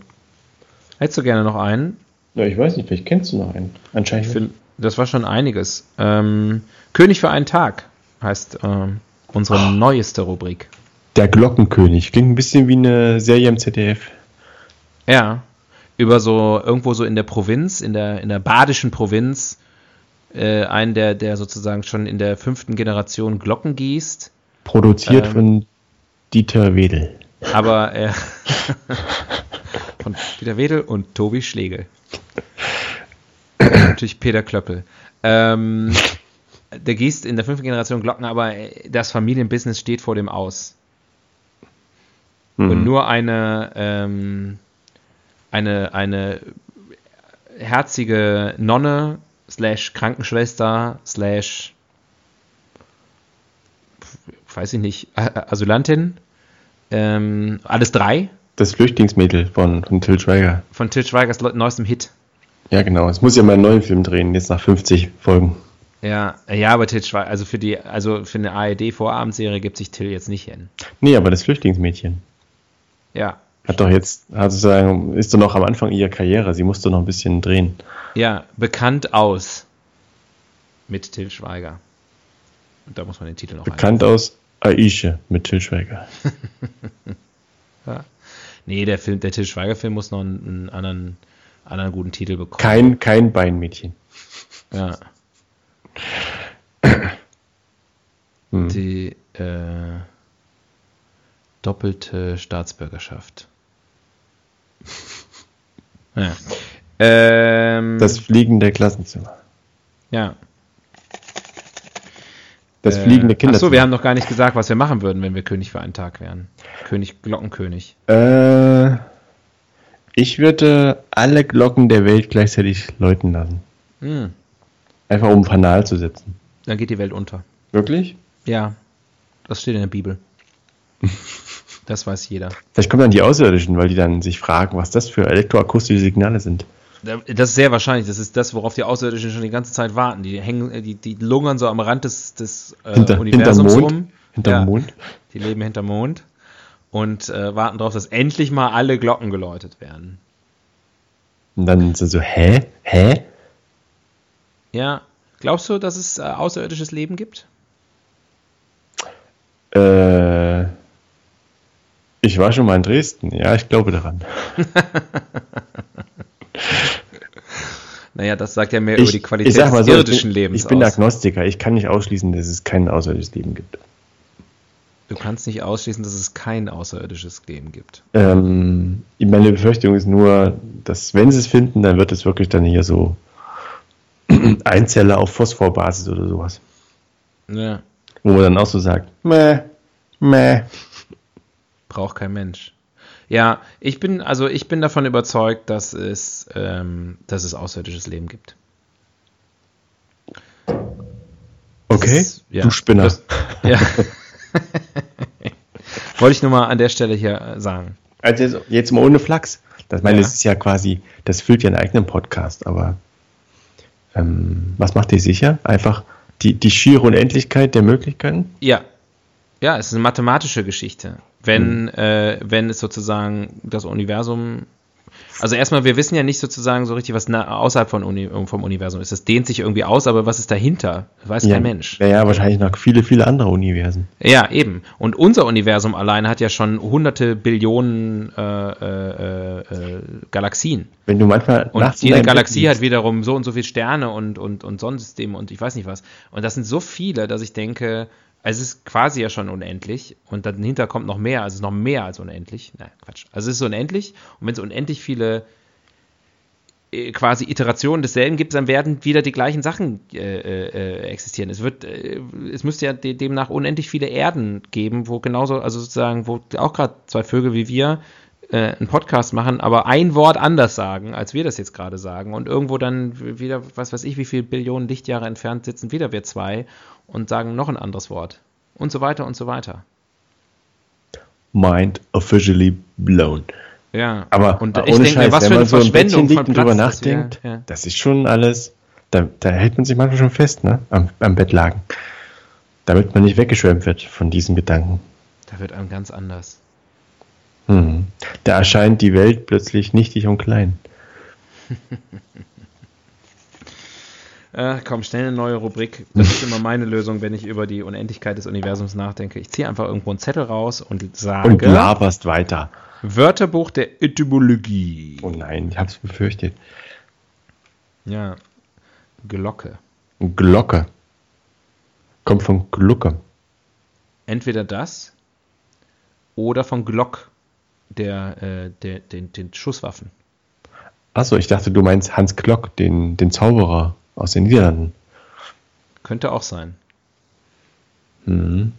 Hättest du gerne noch einen? Ja, ich weiß nicht, vielleicht kennst du noch einen. Anscheinend. Ich find, das war schon einiges. Ähm, König für einen Tag heißt ähm, unsere neueste Rubrik. Der Glockenkönig. Klingt ein bisschen wie eine Serie im ZDF. Ja. Über so, irgendwo so in der Provinz, in der, in der badischen Provinz, äh, einen, der, der sozusagen schon in der fünften Generation Glocken gießt, Produziert Ähm. von Dieter Wedel. aber er von Peter Wedel und Tobi Schlegel. Und natürlich Peter Klöppel. Ähm, der gießt in der fünften Generation Glocken, aber das Familienbusiness steht vor dem Aus. Und Mhm. nur eine, ähm, eine, eine herzige Nonne slash Krankenschwester slash weiß ich nicht, Asylantin, ähm, alles drei Das Flüchtlingsmädel von, von Till Schweiger. von Til Schweigers neuestem Hit. Ja, genau. Es muss ja mal einen neuen Film drehen, jetzt nach 50 Folgen. Ja, ja, aber Til Schweiger, also für die, also für eine ARD-Vorabendserie gibt sich Till jetzt nicht hin. Nee, aber das Flüchtlingsmädchen Ja, hat doch jetzt, hat sozusagen, ist doch noch am Anfang ihrer Karriere. Sie musste noch ein bisschen drehen. ja, bekannt aus mit Til Schweiger. Und da muss man den Titel noch Bekannt aus Aisha mit Till Schweiger. Nee, der Film, der Til Schweiger-Film muss noch einen, einen anderen, anderen guten Titel bekommen. Kein, kein Beinmädchen. Ja. Hm. Die äh, doppelte Staatsbürgerschaft. ja. Ähm, Das fliegende Klassenzimmer. ja. Das Äh, fliegende Ach Kinderzimmer. so, wir haben noch gar nicht gesagt, was wir machen würden, wenn wir König für einen Tag wären. König, Glockenkönig. Äh, ich würde alle Glocken der Welt gleichzeitig läuten lassen. Hm, Einfach um Fanal zu setzen. dann geht die Welt unter. Wirklich? Ja, das steht in der Bibel. Das weiß jeder. Vielleicht kommen dann die Außerirdischen, weil die dann sich fragen, was das für elektroakustische Signale sind. Das ist sehr wahrscheinlich. Das ist das, worauf die Außerirdischen schon die ganze Zeit warten. Die hängen, äh, die, die lungern so am Rand des, des äh, Hinter, Universums hinterm Mond. rum. Hinterm Ja, Mond. Die leben hinterm Mond und äh, warten darauf, dass endlich mal alle Glocken geläutet werden. Und dann sind so, hä? Hä? Ja. Glaubst du, dass es äh, außerirdisches Leben gibt? Äh, ich war schon mal in Dresden. Ja, ich glaube daran. Naja, das sagt ja mehr über die Qualität ich des so, ich irdischen bin, Lebens ich bin aus. Agnostiker. Ich kann nicht ausschließen, dass es kein außerirdisches Leben gibt. Du kannst nicht ausschließen, dass es kein außerirdisches Leben gibt. Ähm, meine Befürchtung ist nur, dass wenn sie es finden, dann wird es wirklich dann hier so Einzeller auf Phosphorbasis oder sowas. Ja, Wo man dann auch so sagt, meh, meh. braucht kein Mensch. Ja, ich bin, also ich bin davon überzeugt, dass es, ähm, dass es außerirdisches Leben gibt. Okay, ist- ja. du Spinner. Das- Ja. Wollte ich nur mal an der Stelle hier äh, sagen. Also jetzt, jetzt mal ohne Flachs. Das, meine, Ja. das ist ja quasi, das füllt ja einen eigenen Podcast, aber ähm, was macht dir sicher? Einfach die, die schiere Unendlichkeit der Möglichkeiten? Ja. Ja, es ist eine mathematische Geschichte. Wenn, äh, wenn es sozusagen das Universum. Also erstmal, wir wissen ja nicht sozusagen so richtig, was außerhalb von Uni, vom Universum ist. Das dehnt sich irgendwie aus, aber was ist dahinter? Weiß ja, kein Mensch. Ja, ja, wahrscheinlich noch viele, viele andere Universen. Ja, eben. Und unser Universum allein hat ja schon hunderte Billionen äh, äh, äh, Galaxien. Wenn du manchmal Und jede Galaxie liegst- hat wiederum so und so viele Sterne und, und, und Sonnensysteme und ich weiß nicht was. Und das sind so viele, dass ich denke, es ist quasi ja schon unendlich und dahinter kommt noch mehr, also noch mehr als unendlich. Nein, Quatsch. Also es ist unendlich und wenn es unendlich viele äh, quasi Iterationen desselben gibt, dann werden wieder die gleichen Sachen äh, äh, existieren. Es wird, äh, es müsste ja de demnach unendlich viele Erden geben, wo genauso, also sozusagen, wo auch gerade zwei Vögel wie wir einen Podcast machen, aber ein Wort anders sagen, als wir das jetzt gerade sagen. Und irgendwo dann wieder, was weiß ich, wie viele Billionen Lichtjahre entfernt sitzen wieder wir zwei und sagen noch ein anderes Wort. Und so weiter und so weiter. Mind officially blown. Ja. Aber und aber ich ohne denke Scheiß, was wenn für eine man so Verschwendung liegt von und drüber Platz das nachdenkt, Ja. das ist schon alles, da, da hält man sich manchmal schon fest, ne? Am, am Bettlaken. Damit man nicht weggeschwemmt wird von diesen Gedanken. Da wird einem ganz anders. Hm. Da erscheint die Welt plötzlich nichtig und klein. Äh, komm, schnell eine neue Rubrik. Das ist immer meine Lösung, wenn ich über die Unendlichkeit des Universums nachdenke. Ich ziehe einfach irgendwo einen Zettel raus und sage Und laberst weiter. Wörterbuch der Etymologie. Oh nein, ich hab's befürchtet. Ja. Glocke. Glocke. Kommt von Glucke. Entweder das oder von Glock, der, äh, der, den, den Schusswaffen. Achso, ich dachte, du meinst Hans Glock, den, den Zauberer aus den Niederlanden. Könnte auch sein. Mhm.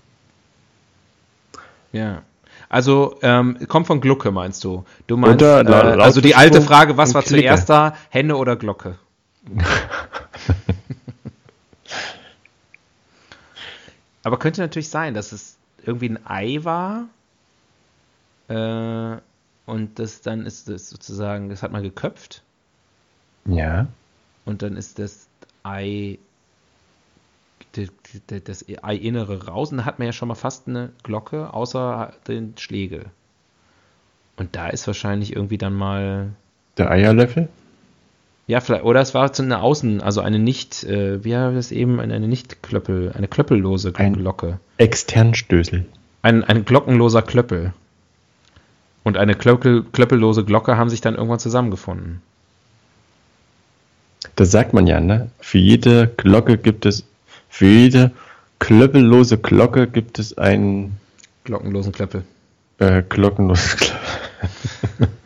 Ja. Also, ähm, kommt von Glucke, meinst du? Du meinst, äh, also die alte Frage, was war Clique. zuerst da, Henne oder Glocke? Aber könnte natürlich sein, dass es irgendwie ein Ei war äh, und das dann ist das sozusagen, das hat man geköpft Ja. und dann ist das Ei das Ei-Innere raus und da hat man ja schon mal fast eine Glocke, außer den Schlegel. Und da ist wahrscheinlich irgendwie dann mal, Der Eierlöffel? ja, vielleicht, oder es war so eine Außen, also eine nicht, äh, wie haben wir das eben, eine, eine nicht Klöppel, eine klöppellose Ein- Glocke. Externstößel. Ein, ein glockenloser Klöppel. Und eine klöppel, klöppellose Glocke haben sich dann irgendwann zusammengefunden. Das sagt man ja, ne? Für jede Glocke gibt es, für jede klöppellose Glocke gibt es einen Glockenlosen Klöppel. äh, glockenloses Klöppel.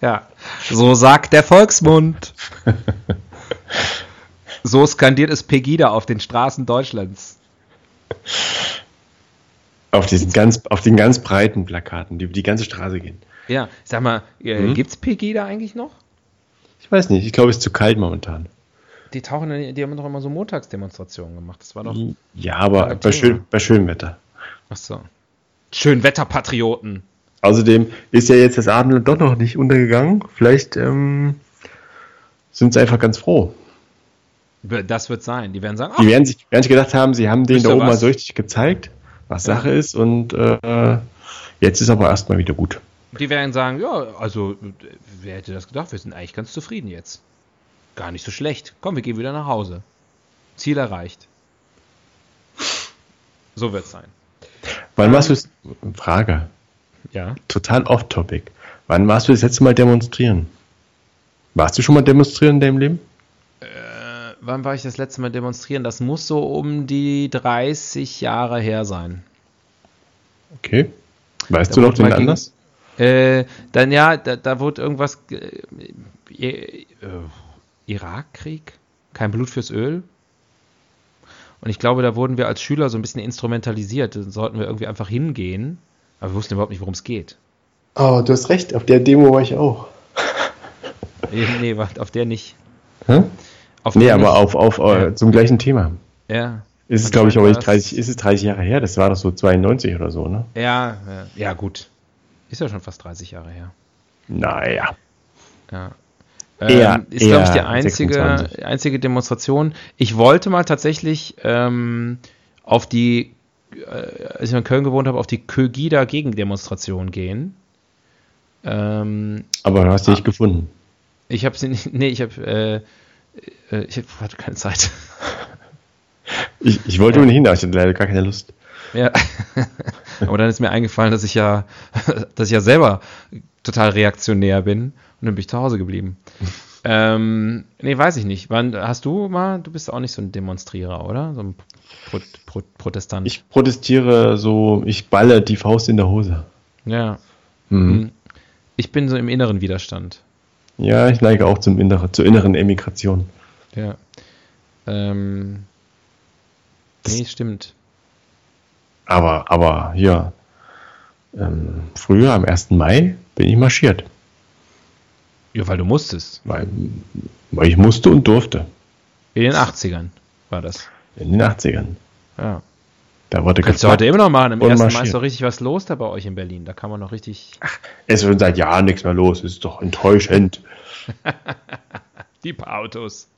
Ja, so sagt der Volksmund. So skandiert es Pegida auf den Straßen Deutschlands. Auf diesen ganz, auf den ganz breiten Plakaten, die über die ganze Straße gehen. Ja, sag mal, äh, Mhm. gibt's Pegida eigentlich noch? Ich weiß nicht, ich glaube, es ist zu kalt momentan. Die tauchen, die haben doch immer so Montagsdemonstrationen gemacht. Das war doch. Ja, aber bei, schön, bei schönem Wetter. Ach so. Schönwetterpatrioten. Außerdem ist ja jetzt das Abendland doch noch nicht untergegangen. Vielleicht ähm, sind sie einfach ganz froh. Das wird sein. Die werden sagen, Die ach, werden sich, werden sich gedacht haben, sie haben denen Wisst da oben mal was? so richtig gezeigt, was. Sache ist. Und äh, jetzt ist aber erstmal wieder gut. die werden sagen, ja, also, wer hätte das gedacht? Wir sind eigentlich ganz zufrieden jetzt. Gar nicht so schlecht. Komm, wir gehen wieder nach Hause. Ziel erreicht. So wird's sein. Wann warst du das? Frage. Ja. Total off-topic. Wann warst du das letzte Mal demonstrieren? Warst du schon mal demonstrieren in deinem Leben? Wann war ich das letzte Mal demonstrieren? Das muss so um die 30 Jahre her sein. Okay. Weißt Da du noch den Anlass? Äh, dann ja, da, da wurde irgendwas. Äh, äh, Irakkrieg? Kein Blut fürs Öl? Und ich glaube, da wurden wir als Schüler so ein bisschen instrumentalisiert. Da sollten wir irgendwie einfach hingehen. Aber wir wussten überhaupt nicht, worum es geht. Oh, du hast recht. Auf der Demo war ich auch. Nee, nee, warte, auf der nicht. Hä? Auf Nee, aber auf, auf äh, Ja. zum gleichen Thema. Ja. Ist es, glaube ich, aber nicht 30, ist es 30 Jahre her? Das war doch so 92 oder so, ne? Ja, ja, ja, gut. Ist ja schon fast 30 Jahre her. Naja. Ja. Eher- Ähm, ist, glaube ich, die einzige, 26. einzige Demonstration. Ich wollte mal tatsächlich ähm, auf die, äh, als ich in Köln gewohnt habe, auf die Kögida Gegendemonstration gehen. Ähm, Aber du hast Ah. dich nicht gefunden. ich habe sie nicht, nee, ich habe, äh, äh, ich hatte keine Zeit. Ich, ich wollte ohnehin, aber ich hatte leider gar keine Lust. Ja. Aber dann ist mir eingefallen, dass ich ja, dass ich ja selber total reaktionär bin und dann bin ich zu Hause geblieben. ähm, nee, weiß ich nicht. Wann hast du mal, du bist auch nicht so ein Demonstrierer, oder? So ein Pro, Pro, Protestant. Ich protestiere so, ich balle die Faust in der Hose. ja. Mhm. Ich bin so im inneren Widerstand. Ja, ich neige auch zum inneren, zur inneren Emigration. Ja. Ähm, nee, stimmt. Aber, aber hier, ähm, früher am 1. Mai bin ich marschiert. Ja, weil du musstest. Weil, weil ich musste und durfte. In den 80ern war das. In den 80ern. Ja. Da wurde Kannst du heute immer noch machen. Im ersten Mai ist doch richtig was los da bei euch in Berlin. Da kann man noch richtig. Es ist schon seit Jahren nichts mehr los. Es ist doch enttäuschend. Die paar Autos.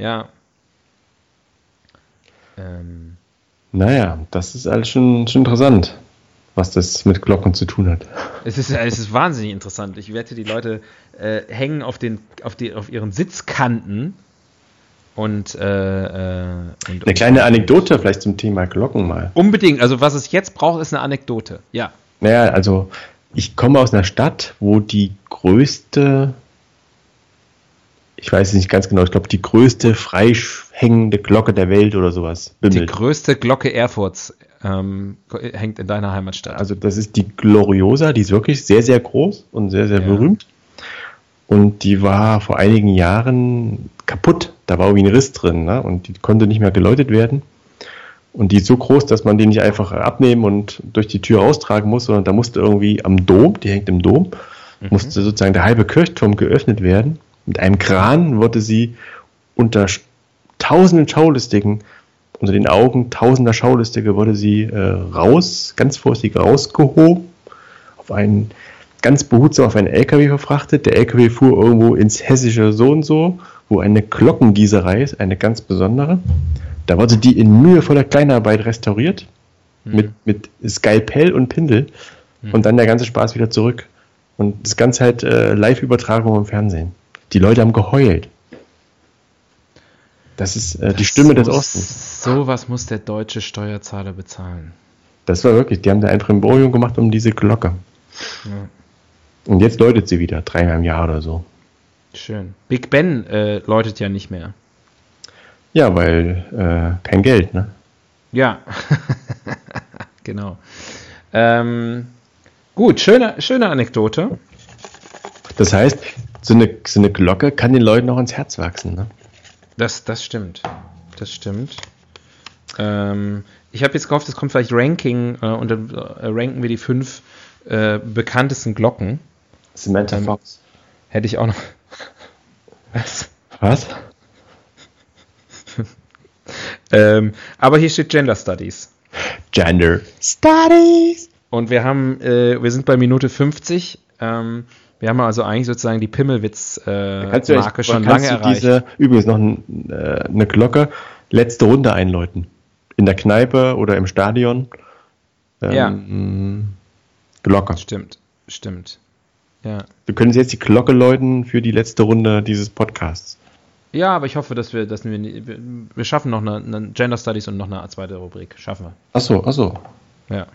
Ja. Ähm, Naja, das ist alles schon, schon interessant, was das mit Glocken zu tun hat. es, ist, es ist wahnsinnig interessant. Ich wette, die Leute äh, hängen auf, den, auf, die, auf ihren Sitzkanten und, äh, äh, und. Eine kleine Anekdote vielleicht zum Thema Glocken mal. Unbedingt. Also, was es jetzt braucht, ist eine Anekdote. Ja. Naja, also ich komme aus einer Stadt, wo die größte, ich weiß es nicht ganz genau, ich glaube die größte freihängende Glocke der Welt oder sowas Die bimmelt. größte Glocke Erfurts ähm, hängt in deiner Heimatstadt. Also das ist die Gloriosa, die ist wirklich sehr, sehr groß und sehr, sehr Ja. berühmt. Und die war vor einigen Jahren kaputt. Da war irgendwie ein Riss drin ne? und die konnte nicht mehr geläutet werden. Und die ist so groß, dass man die nicht einfach abnehmen und durch die Tür raustragen muss, sondern da musste irgendwie am Dom, die hängt im Dom, musste sozusagen der halbe Kirchturm geöffnet werden. Mit einem Kran wurde sie unter tausenden Schaulustigen, unter den Augen tausender Schaulustige wurde sie äh, raus, ganz vorsichtig rausgehoben, auf einen ganz behutsam auf einen LKW verfrachtet. Der LKW fuhr irgendwo ins hessische so und so, wo eine Glockengießerei ist, eine ganz besondere. Da wurde die in mühevoller Kleinarbeit restauriert, mit, mit Skalpell und Pindel und dann der ganze Spaß wieder zurück. Und das Ganze halt äh, Live-Übertragung im Fernsehen. Die Leute haben geheult. Das ist äh, die Stimme des Ostens. So was muss der deutsche Steuerzahler bezahlen. Das war wirklich, die haben da ein Primborium gemacht um diese Glocke. Ja. Und jetzt läutet sie wieder, dreimal im Jahr oder so. Schön. Big Ben äh, läutet ja nicht mehr. Ja, weil äh, kein Geld, ne? Ja, genau. Ähm, gut, schöne, schöne Anekdote. Das heißt, so eine, so eine Glocke kann den Leuten auch ins Herz wachsen, ne? Das, das stimmt. Das stimmt. Ähm, ich habe jetzt gehofft, es kommt vielleicht Ranking äh, und dann äh, ranken wir die fünf äh, bekanntesten Glocken. Samantha ähm, Fox. Hätte ich auch noch. Was? Was? ähm, aber hier steht Gender Studies. Gender Studies. Und wir haben, äh, wir sind bei Minute 50. Ähm, wir haben also eigentlich sozusagen die Pimmelwitz-Marke äh, schon lange erreicht. Diese, übrigens noch ein, äh, eine Glocke, letzte Runde einläuten. In der Kneipe oder im Stadion. Ähm, ja. Glocke. Stimmt, stimmt. Ja. Wir können jetzt die Glocke läuten für die letzte Runde dieses Podcasts. Ja, aber ich hoffe, dass wir, dass wir, wir schaffen noch eine, eine Gender Studies und noch eine zweite Rubrik. Schaffen wir. Ach so, ach so. Ja.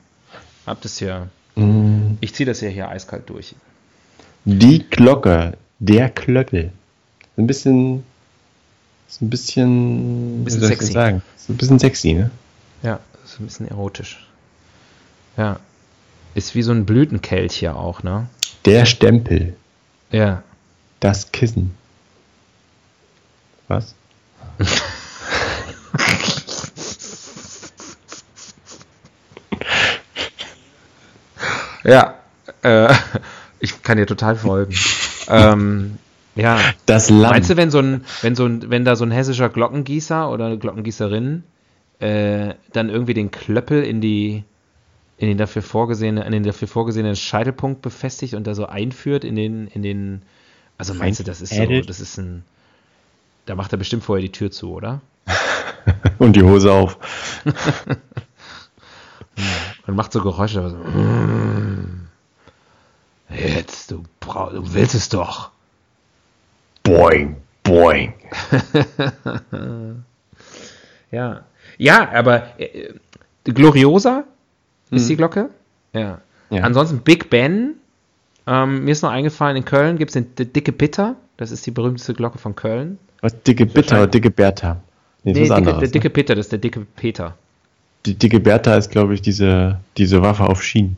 Hab das hier. Mm. Ich ziehe das ja hier eiskalt durch. Die Glocke, der Klöppel. Ein bisschen, ist ein bisschen, bisschen sexy. Sagen? Ist ein bisschen sexy, ne? Ja, ist ein bisschen erotisch. Ja. Ist wie so ein Blütenkelch hier auch, ne? Der Stempel. Ja. Das Kissen. Was? ja, äh, ich kann dir total folgen. ähm, ja. Das Lamm. Meinst du, wenn so ein, wenn so ein, wenn da so ein hessischer Glockengießer oder eine Glockengießerin äh, dann irgendwie den Klöppel in die in den dafür vorgesehene, in den dafür vorgesehenen Scheitelpunkt befestigt und da so einführt in den, in den, also meinst du, das ist so, das ist ein, da macht er bestimmt vorher die Tür zu, oder? Und die Hose auf. Und macht so Geräusche. So, jetzt, du, brauch, du willst es doch. Boing, boing. ja. Ja, aber äh, Gloriosa ist hm. die Glocke. Ja. ja. Ansonsten Big Ben. Ähm, mir ist noch eingefallen, in Köln gibt es den Dicke Bitter. Das ist die berühmteste Glocke von Köln. Was, dicke Bitter oder dicke Bertha? Nee, nee dicke, anderes, der ne? dicke Peter, das ist der dicke Peter. Die dicke Bertha ist, glaube ich, diese, diese Waffe auf Schienen.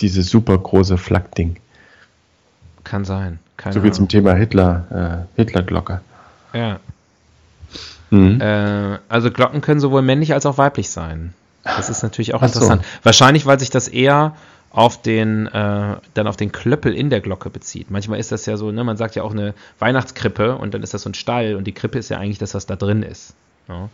Diese super große Flakding. Kann sein. Keine so wie zum Thema Hitler, äh, Hitlerglocke. Ja. Mhm. Äh, also Glocken können sowohl männlich als auch weiblich sein. Das ist natürlich auch Ach interessant. So. Wahrscheinlich, weil sich das eher auf den, äh, dann auf den Klöppel in der Glocke bezieht. Manchmal ist das ja so, ne, man sagt ja auch eine Weihnachtskrippe und dann ist das so ein Stall und die Krippe ist ja eigentlich das, was da drin ist. Ja.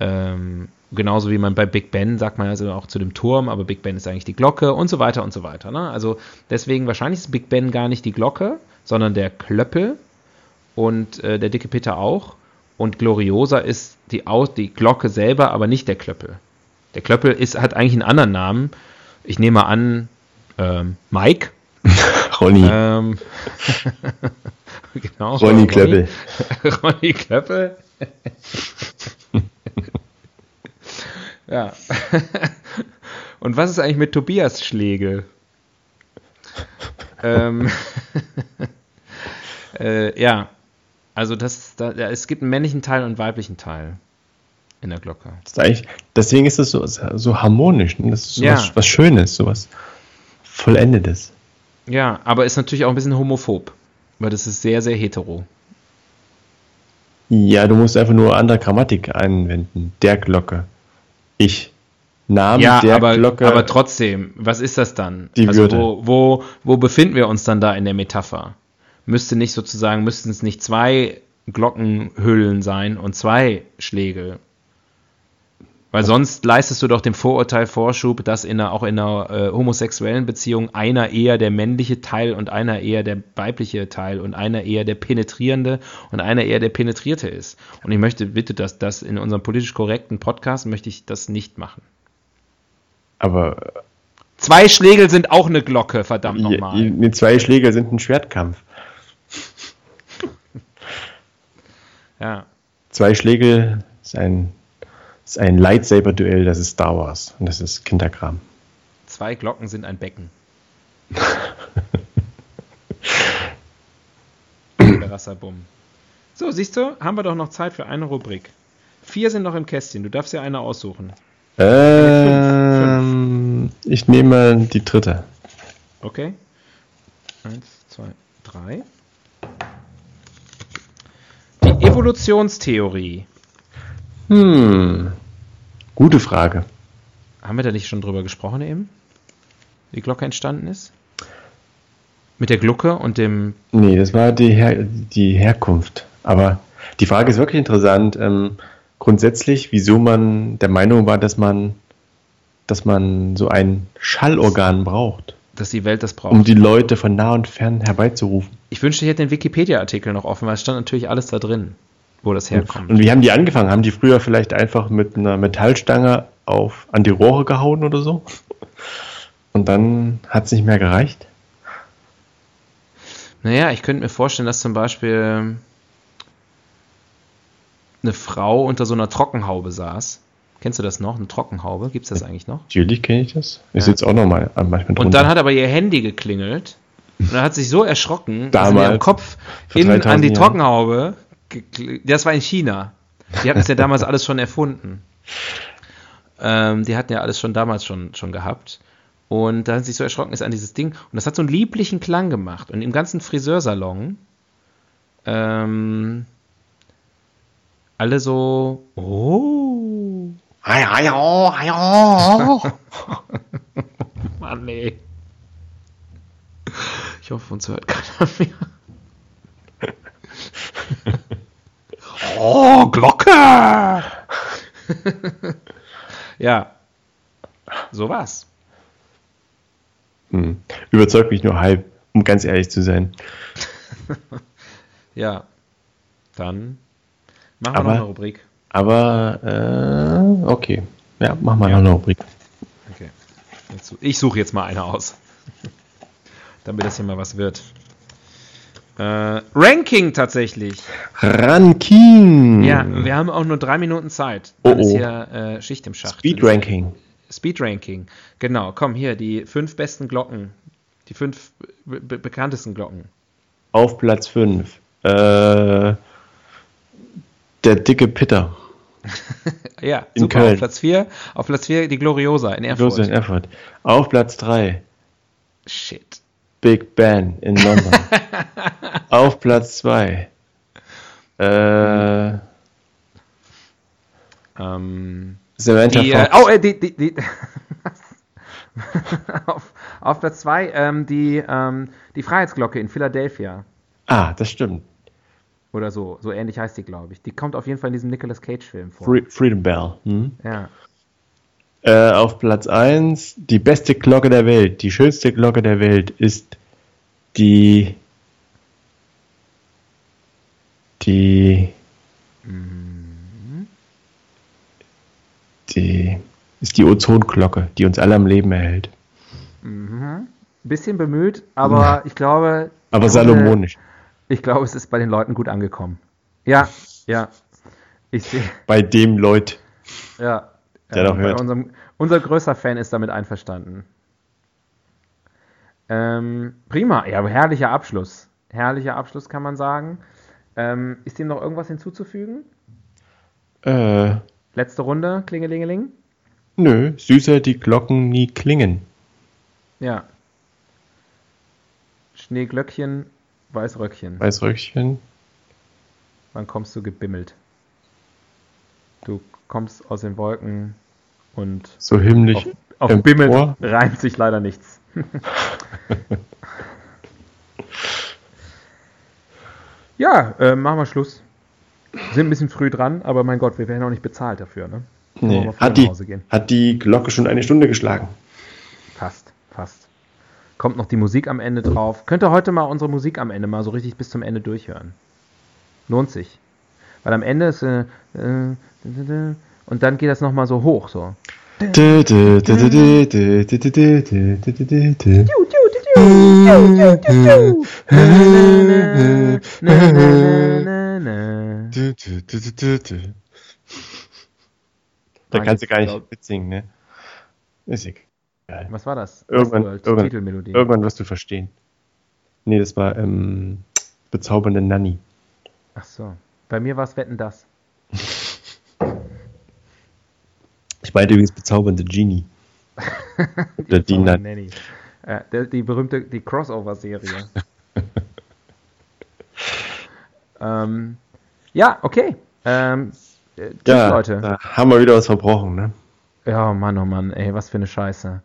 Ähm, genauso wie man bei Big Ben sagt man also auch zu dem Turm, aber Big Ben ist eigentlich die Glocke und so weiter und so weiter. Ne? Also deswegen wahrscheinlich ist Big Ben gar nicht die Glocke, sondern der Klöppel und äh, der dicke Peter auch. Und Gloriosa ist die, die Glocke selber, aber nicht der Klöppel. Der Klöppel ist, hat eigentlich einen anderen Namen ich nehme an, ähm, Mike. Ronny. Ähm, genau. Ronny Klöppel. Ronny Klöppel. ja. Und was ist eigentlich mit Tobias Schlegel? ähm, äh, ja, also das, da, es gibt einen männlichen Teil und einen weiblichen Teil in der Glocke. Ist deswegen ist es so, so harmonisch. Ne? Das ist so ja. was, was Schönes, so was Vollendetes. Ja, aber ist natürlich auch ein bisschen homophob, weil das ist sehr, sehr hetero. Ja, du musst einfach nur andere Grammatik einwenden. Der Glocke. Ich. Name ja, der aber, Glocke. Aber trotzdem, was ist das dann? Die also Würde. Wo, wo, wo befinden wir uns dann da in der Metapher? Müsste nicht sozusagen, müssten es nicht zwei Glockenhüllen sein und zwei Schläge weil sonst leistest du doch dem Vorurteil Vorschub, dass in einer, auch in einer äh, homosexuellen Beziehung einer eher der männliche Teil und einer eher der weibliche Teil und einer eher der penetrierende und einer eher der penetrierte ist. Und ich möchte bitte, dass das in unserem politisch korrekten Podcast möchte ich das nicht machen. Aber zwei Schlägel sind auch eine Glocke, verdammt nochmal. Zwei Schlägel sind ein Schwertkampf. ja. Zwei Schlägel ist ein ist ein Lightsaber-Duell, das ist Star Wars und das ist Kinderkram. Zwei Glocken sind ein Becken. Rassabum. So, siehst du, haben wir doch noch Zeit für eine Rubrik. Vier sind noch im Kästchen, du darfst ja eine aussuchen. Ähm. Ich nehme mal die dritte. Okay. Eins, zwei, drei. Die Evolutionstheorie. Hm. Gute Frage. Haben wir da nicht schon drüber gesprochen eben? Wie die Glocke entstanden ist? Mit der Glucke und dem. Nee, das war die, Her die Herkunft. Aber die Frage ist wirklich interessant. Ähm, grundsätzlich, wieso man der Meinung war, dass man, dass man so ein Schallorgan braucht, Dass die Welt das braucht. um die Leute von nah und fern herbeizurufen. ich wünschte, ich hätte den Wikipedia-Artikel noch offen, weil es stand natürlich alles da drin, wo das herkommt. Und wie haben die angefangen? Haben die früher vielleicht einfach mit einer Metallstange auf, an die Rohre gehauen oder so? Und dann hat es nicht mehr gereicht? Naja, ich könnte mir vorstellen, dass zum Beispiel eine Frau unter so einer Trockenhaube saß. Kennst du das noch? Eine Trockenhaube? Gibt es das eigentlich noch? Natürlich kenne ich das. Ist Ja. jetzt auch nochmal manchmal drunter. Und dann hat aber ihr Handy geklingelt und dann hat sich so erschrocken, dass Damals, mit ihrem Kopf vor in, 3000 an die. Trockenhaube, das war in China. Die hatten es ja damals alles schon erfunden. Ähm, die hatten ja alles schon damals schon, schon gehabt. Und da hat sie sich so erschrocken ist an dieses Ding. Und das hat so einen lieblichen Klang gemacht. Und im ganzen Friseursalon ähm, alle so, oh, Hi, hi, oh, hi, oh. Mann, nee. Ich hoffe, uns hört keiner mehr. Oh, Glocke! ja. So war's. Hm. Überzeugt mich nur halb, um ganz ehrlich zu sein. Ja. Dann machen wir Aber- noch eine Rubrik. Aber, äh, okay. Ja, mach mal Ja. noch eine Rubrik. Okay. Ich suche jetzt mal eine aus. Damit das hier mal was wird. Äh, Ranking tatsächlich. Ranking! Ja, wir haben auch nur drei Minuten Zeit. Oh, Dann ist oh. hier äh, Schicht im Schacht. Speed Ranking. Speed Ranking. Genau, komm hier, die fünf besten Glocken. Die fünf be be bekanntesten Glocken. Auf Platz 5. Äh, der dicke Pitter. Ja, In super. Köln. Auf Platz 4, auf Platz 4 die Gloriosa in Erfurt. Große in Erfurt. Auf Platz 3. Shit. Big Ben in London. Auf Platz 2. Äh, Ähm, Samantha die, äh, Fox. oh, äh, die, die, die auf, auf Platz 2 ähm, die, ähm, die Freiheitsglocke in Philadelphia. Ah, das stimmt. Oder so. So ähnlich heißt die, glaube ich. Die kommt auf jeden Fall in diesem Nicolas Cage-Film vor. Free, Freedom Bell. Hm? Ja. Äh, auf Platz 1, die beste Glocke der Welt, die schönste Glocke der Welt ist die. Die. Die. Ist die Ozonglocke, die uns alle am Leben erhält. Bisschen bemüht, aber ich glaube. Aber salomonisch. Ich glaube, es ist bei den Leuten gut angekommen. Ja, ja. Ich sehe. Bei dem Leut. Ja. Der doch bei hört. Unserem, unser größter Fan ist damit einverstanden. Ähm, prima, ja, herrlicher Abschluss. Herrlicher Abschluss kann man sagen. Ähm, ist dem noch irgendwas hinzuzufügen? Äh, Letzte Runde, Klingelingeling? nö, süßer die Glocken nie klingen. Ja. Schneeglöckchen, Weißröckchen. Weißröckchen. Wann kommst du gebimmelt? Du kommst aus den Wolken und So himmlisch. auf, auf. Bimmel reimt sich leider nichts. ja, äh, machen wir Schluss. Sind ein bisschen früh dran, aber mein Gott, wir werden auch nicht bezahlt dafür, ne? Nee. Hat, die, nach Hause gehen. hat die Glocke schon eine Stunde geschlagen? Fast, fast. Kommt noch die Musik am Ende drauf. Könnt ihr heute mal unsere Musik am Ende mal so richtig bis zum Ende durchhören. Lohnt sich. Weil am Ende ist äh, äh, und dann geht das nochmal so hoch. So. Da ah, kannst du gar nicht mitsingen, ne? Ist egal. Was war das? Irgendwann, irgendwann, irgendwann wirst du verstehen. Nee, das war ähm, bezaubernde Nanny. Ach so. Bei mir war es Wetten das. Ich meinte übrigens bezaubernde Genie. Oder die Nanny. Äh, der, die berühmte, die Crossover-Serie. ähm, ja, okay. Ähm, äh, tschüss, Ja, Leute. da haben wir wieder was verbrochen, ne? Ja, Mann, oh Mann, ey, was für eine Scheiße.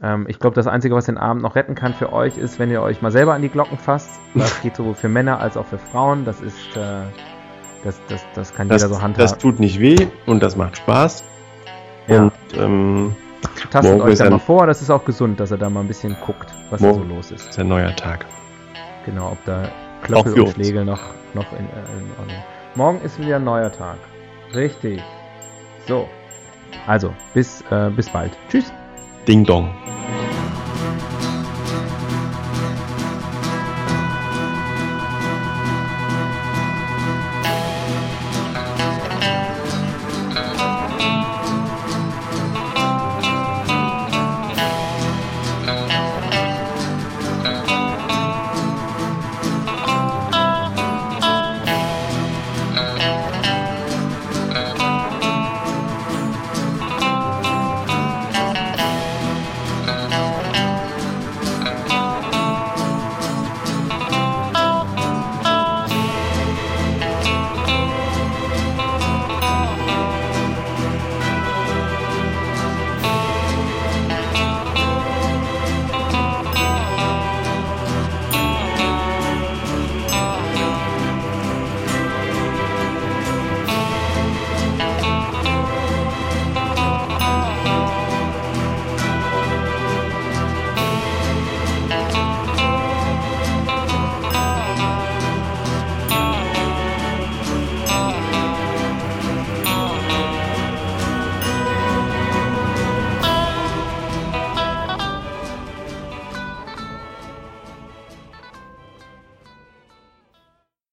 Ähm, ich glaube, das Einzige, was den Abend noch retten kann für euch, ist, wenn ihr euch mal selber an die Glocken fasst. Das geht sowohl für Männer als auch für Frauen. Das ist, äh, das, das, das kann Das, jeder so handhaben. das tut nicht weh und das macht Spaß. Ja. Und ähm, Tastet euch da mal vor. Das ist auch gesund, dass ihr da mal ein bisschen guckt, was da so los ist. ist ein neuer Tag. Genau, ob da Klöppel und. Schlägel noch, noch in, äh, in Ordnung. Morgen ist wieder ein neuer Tag. Richtig. So. Also, bis, äh, bis bald. Tschüss. Ding Dong.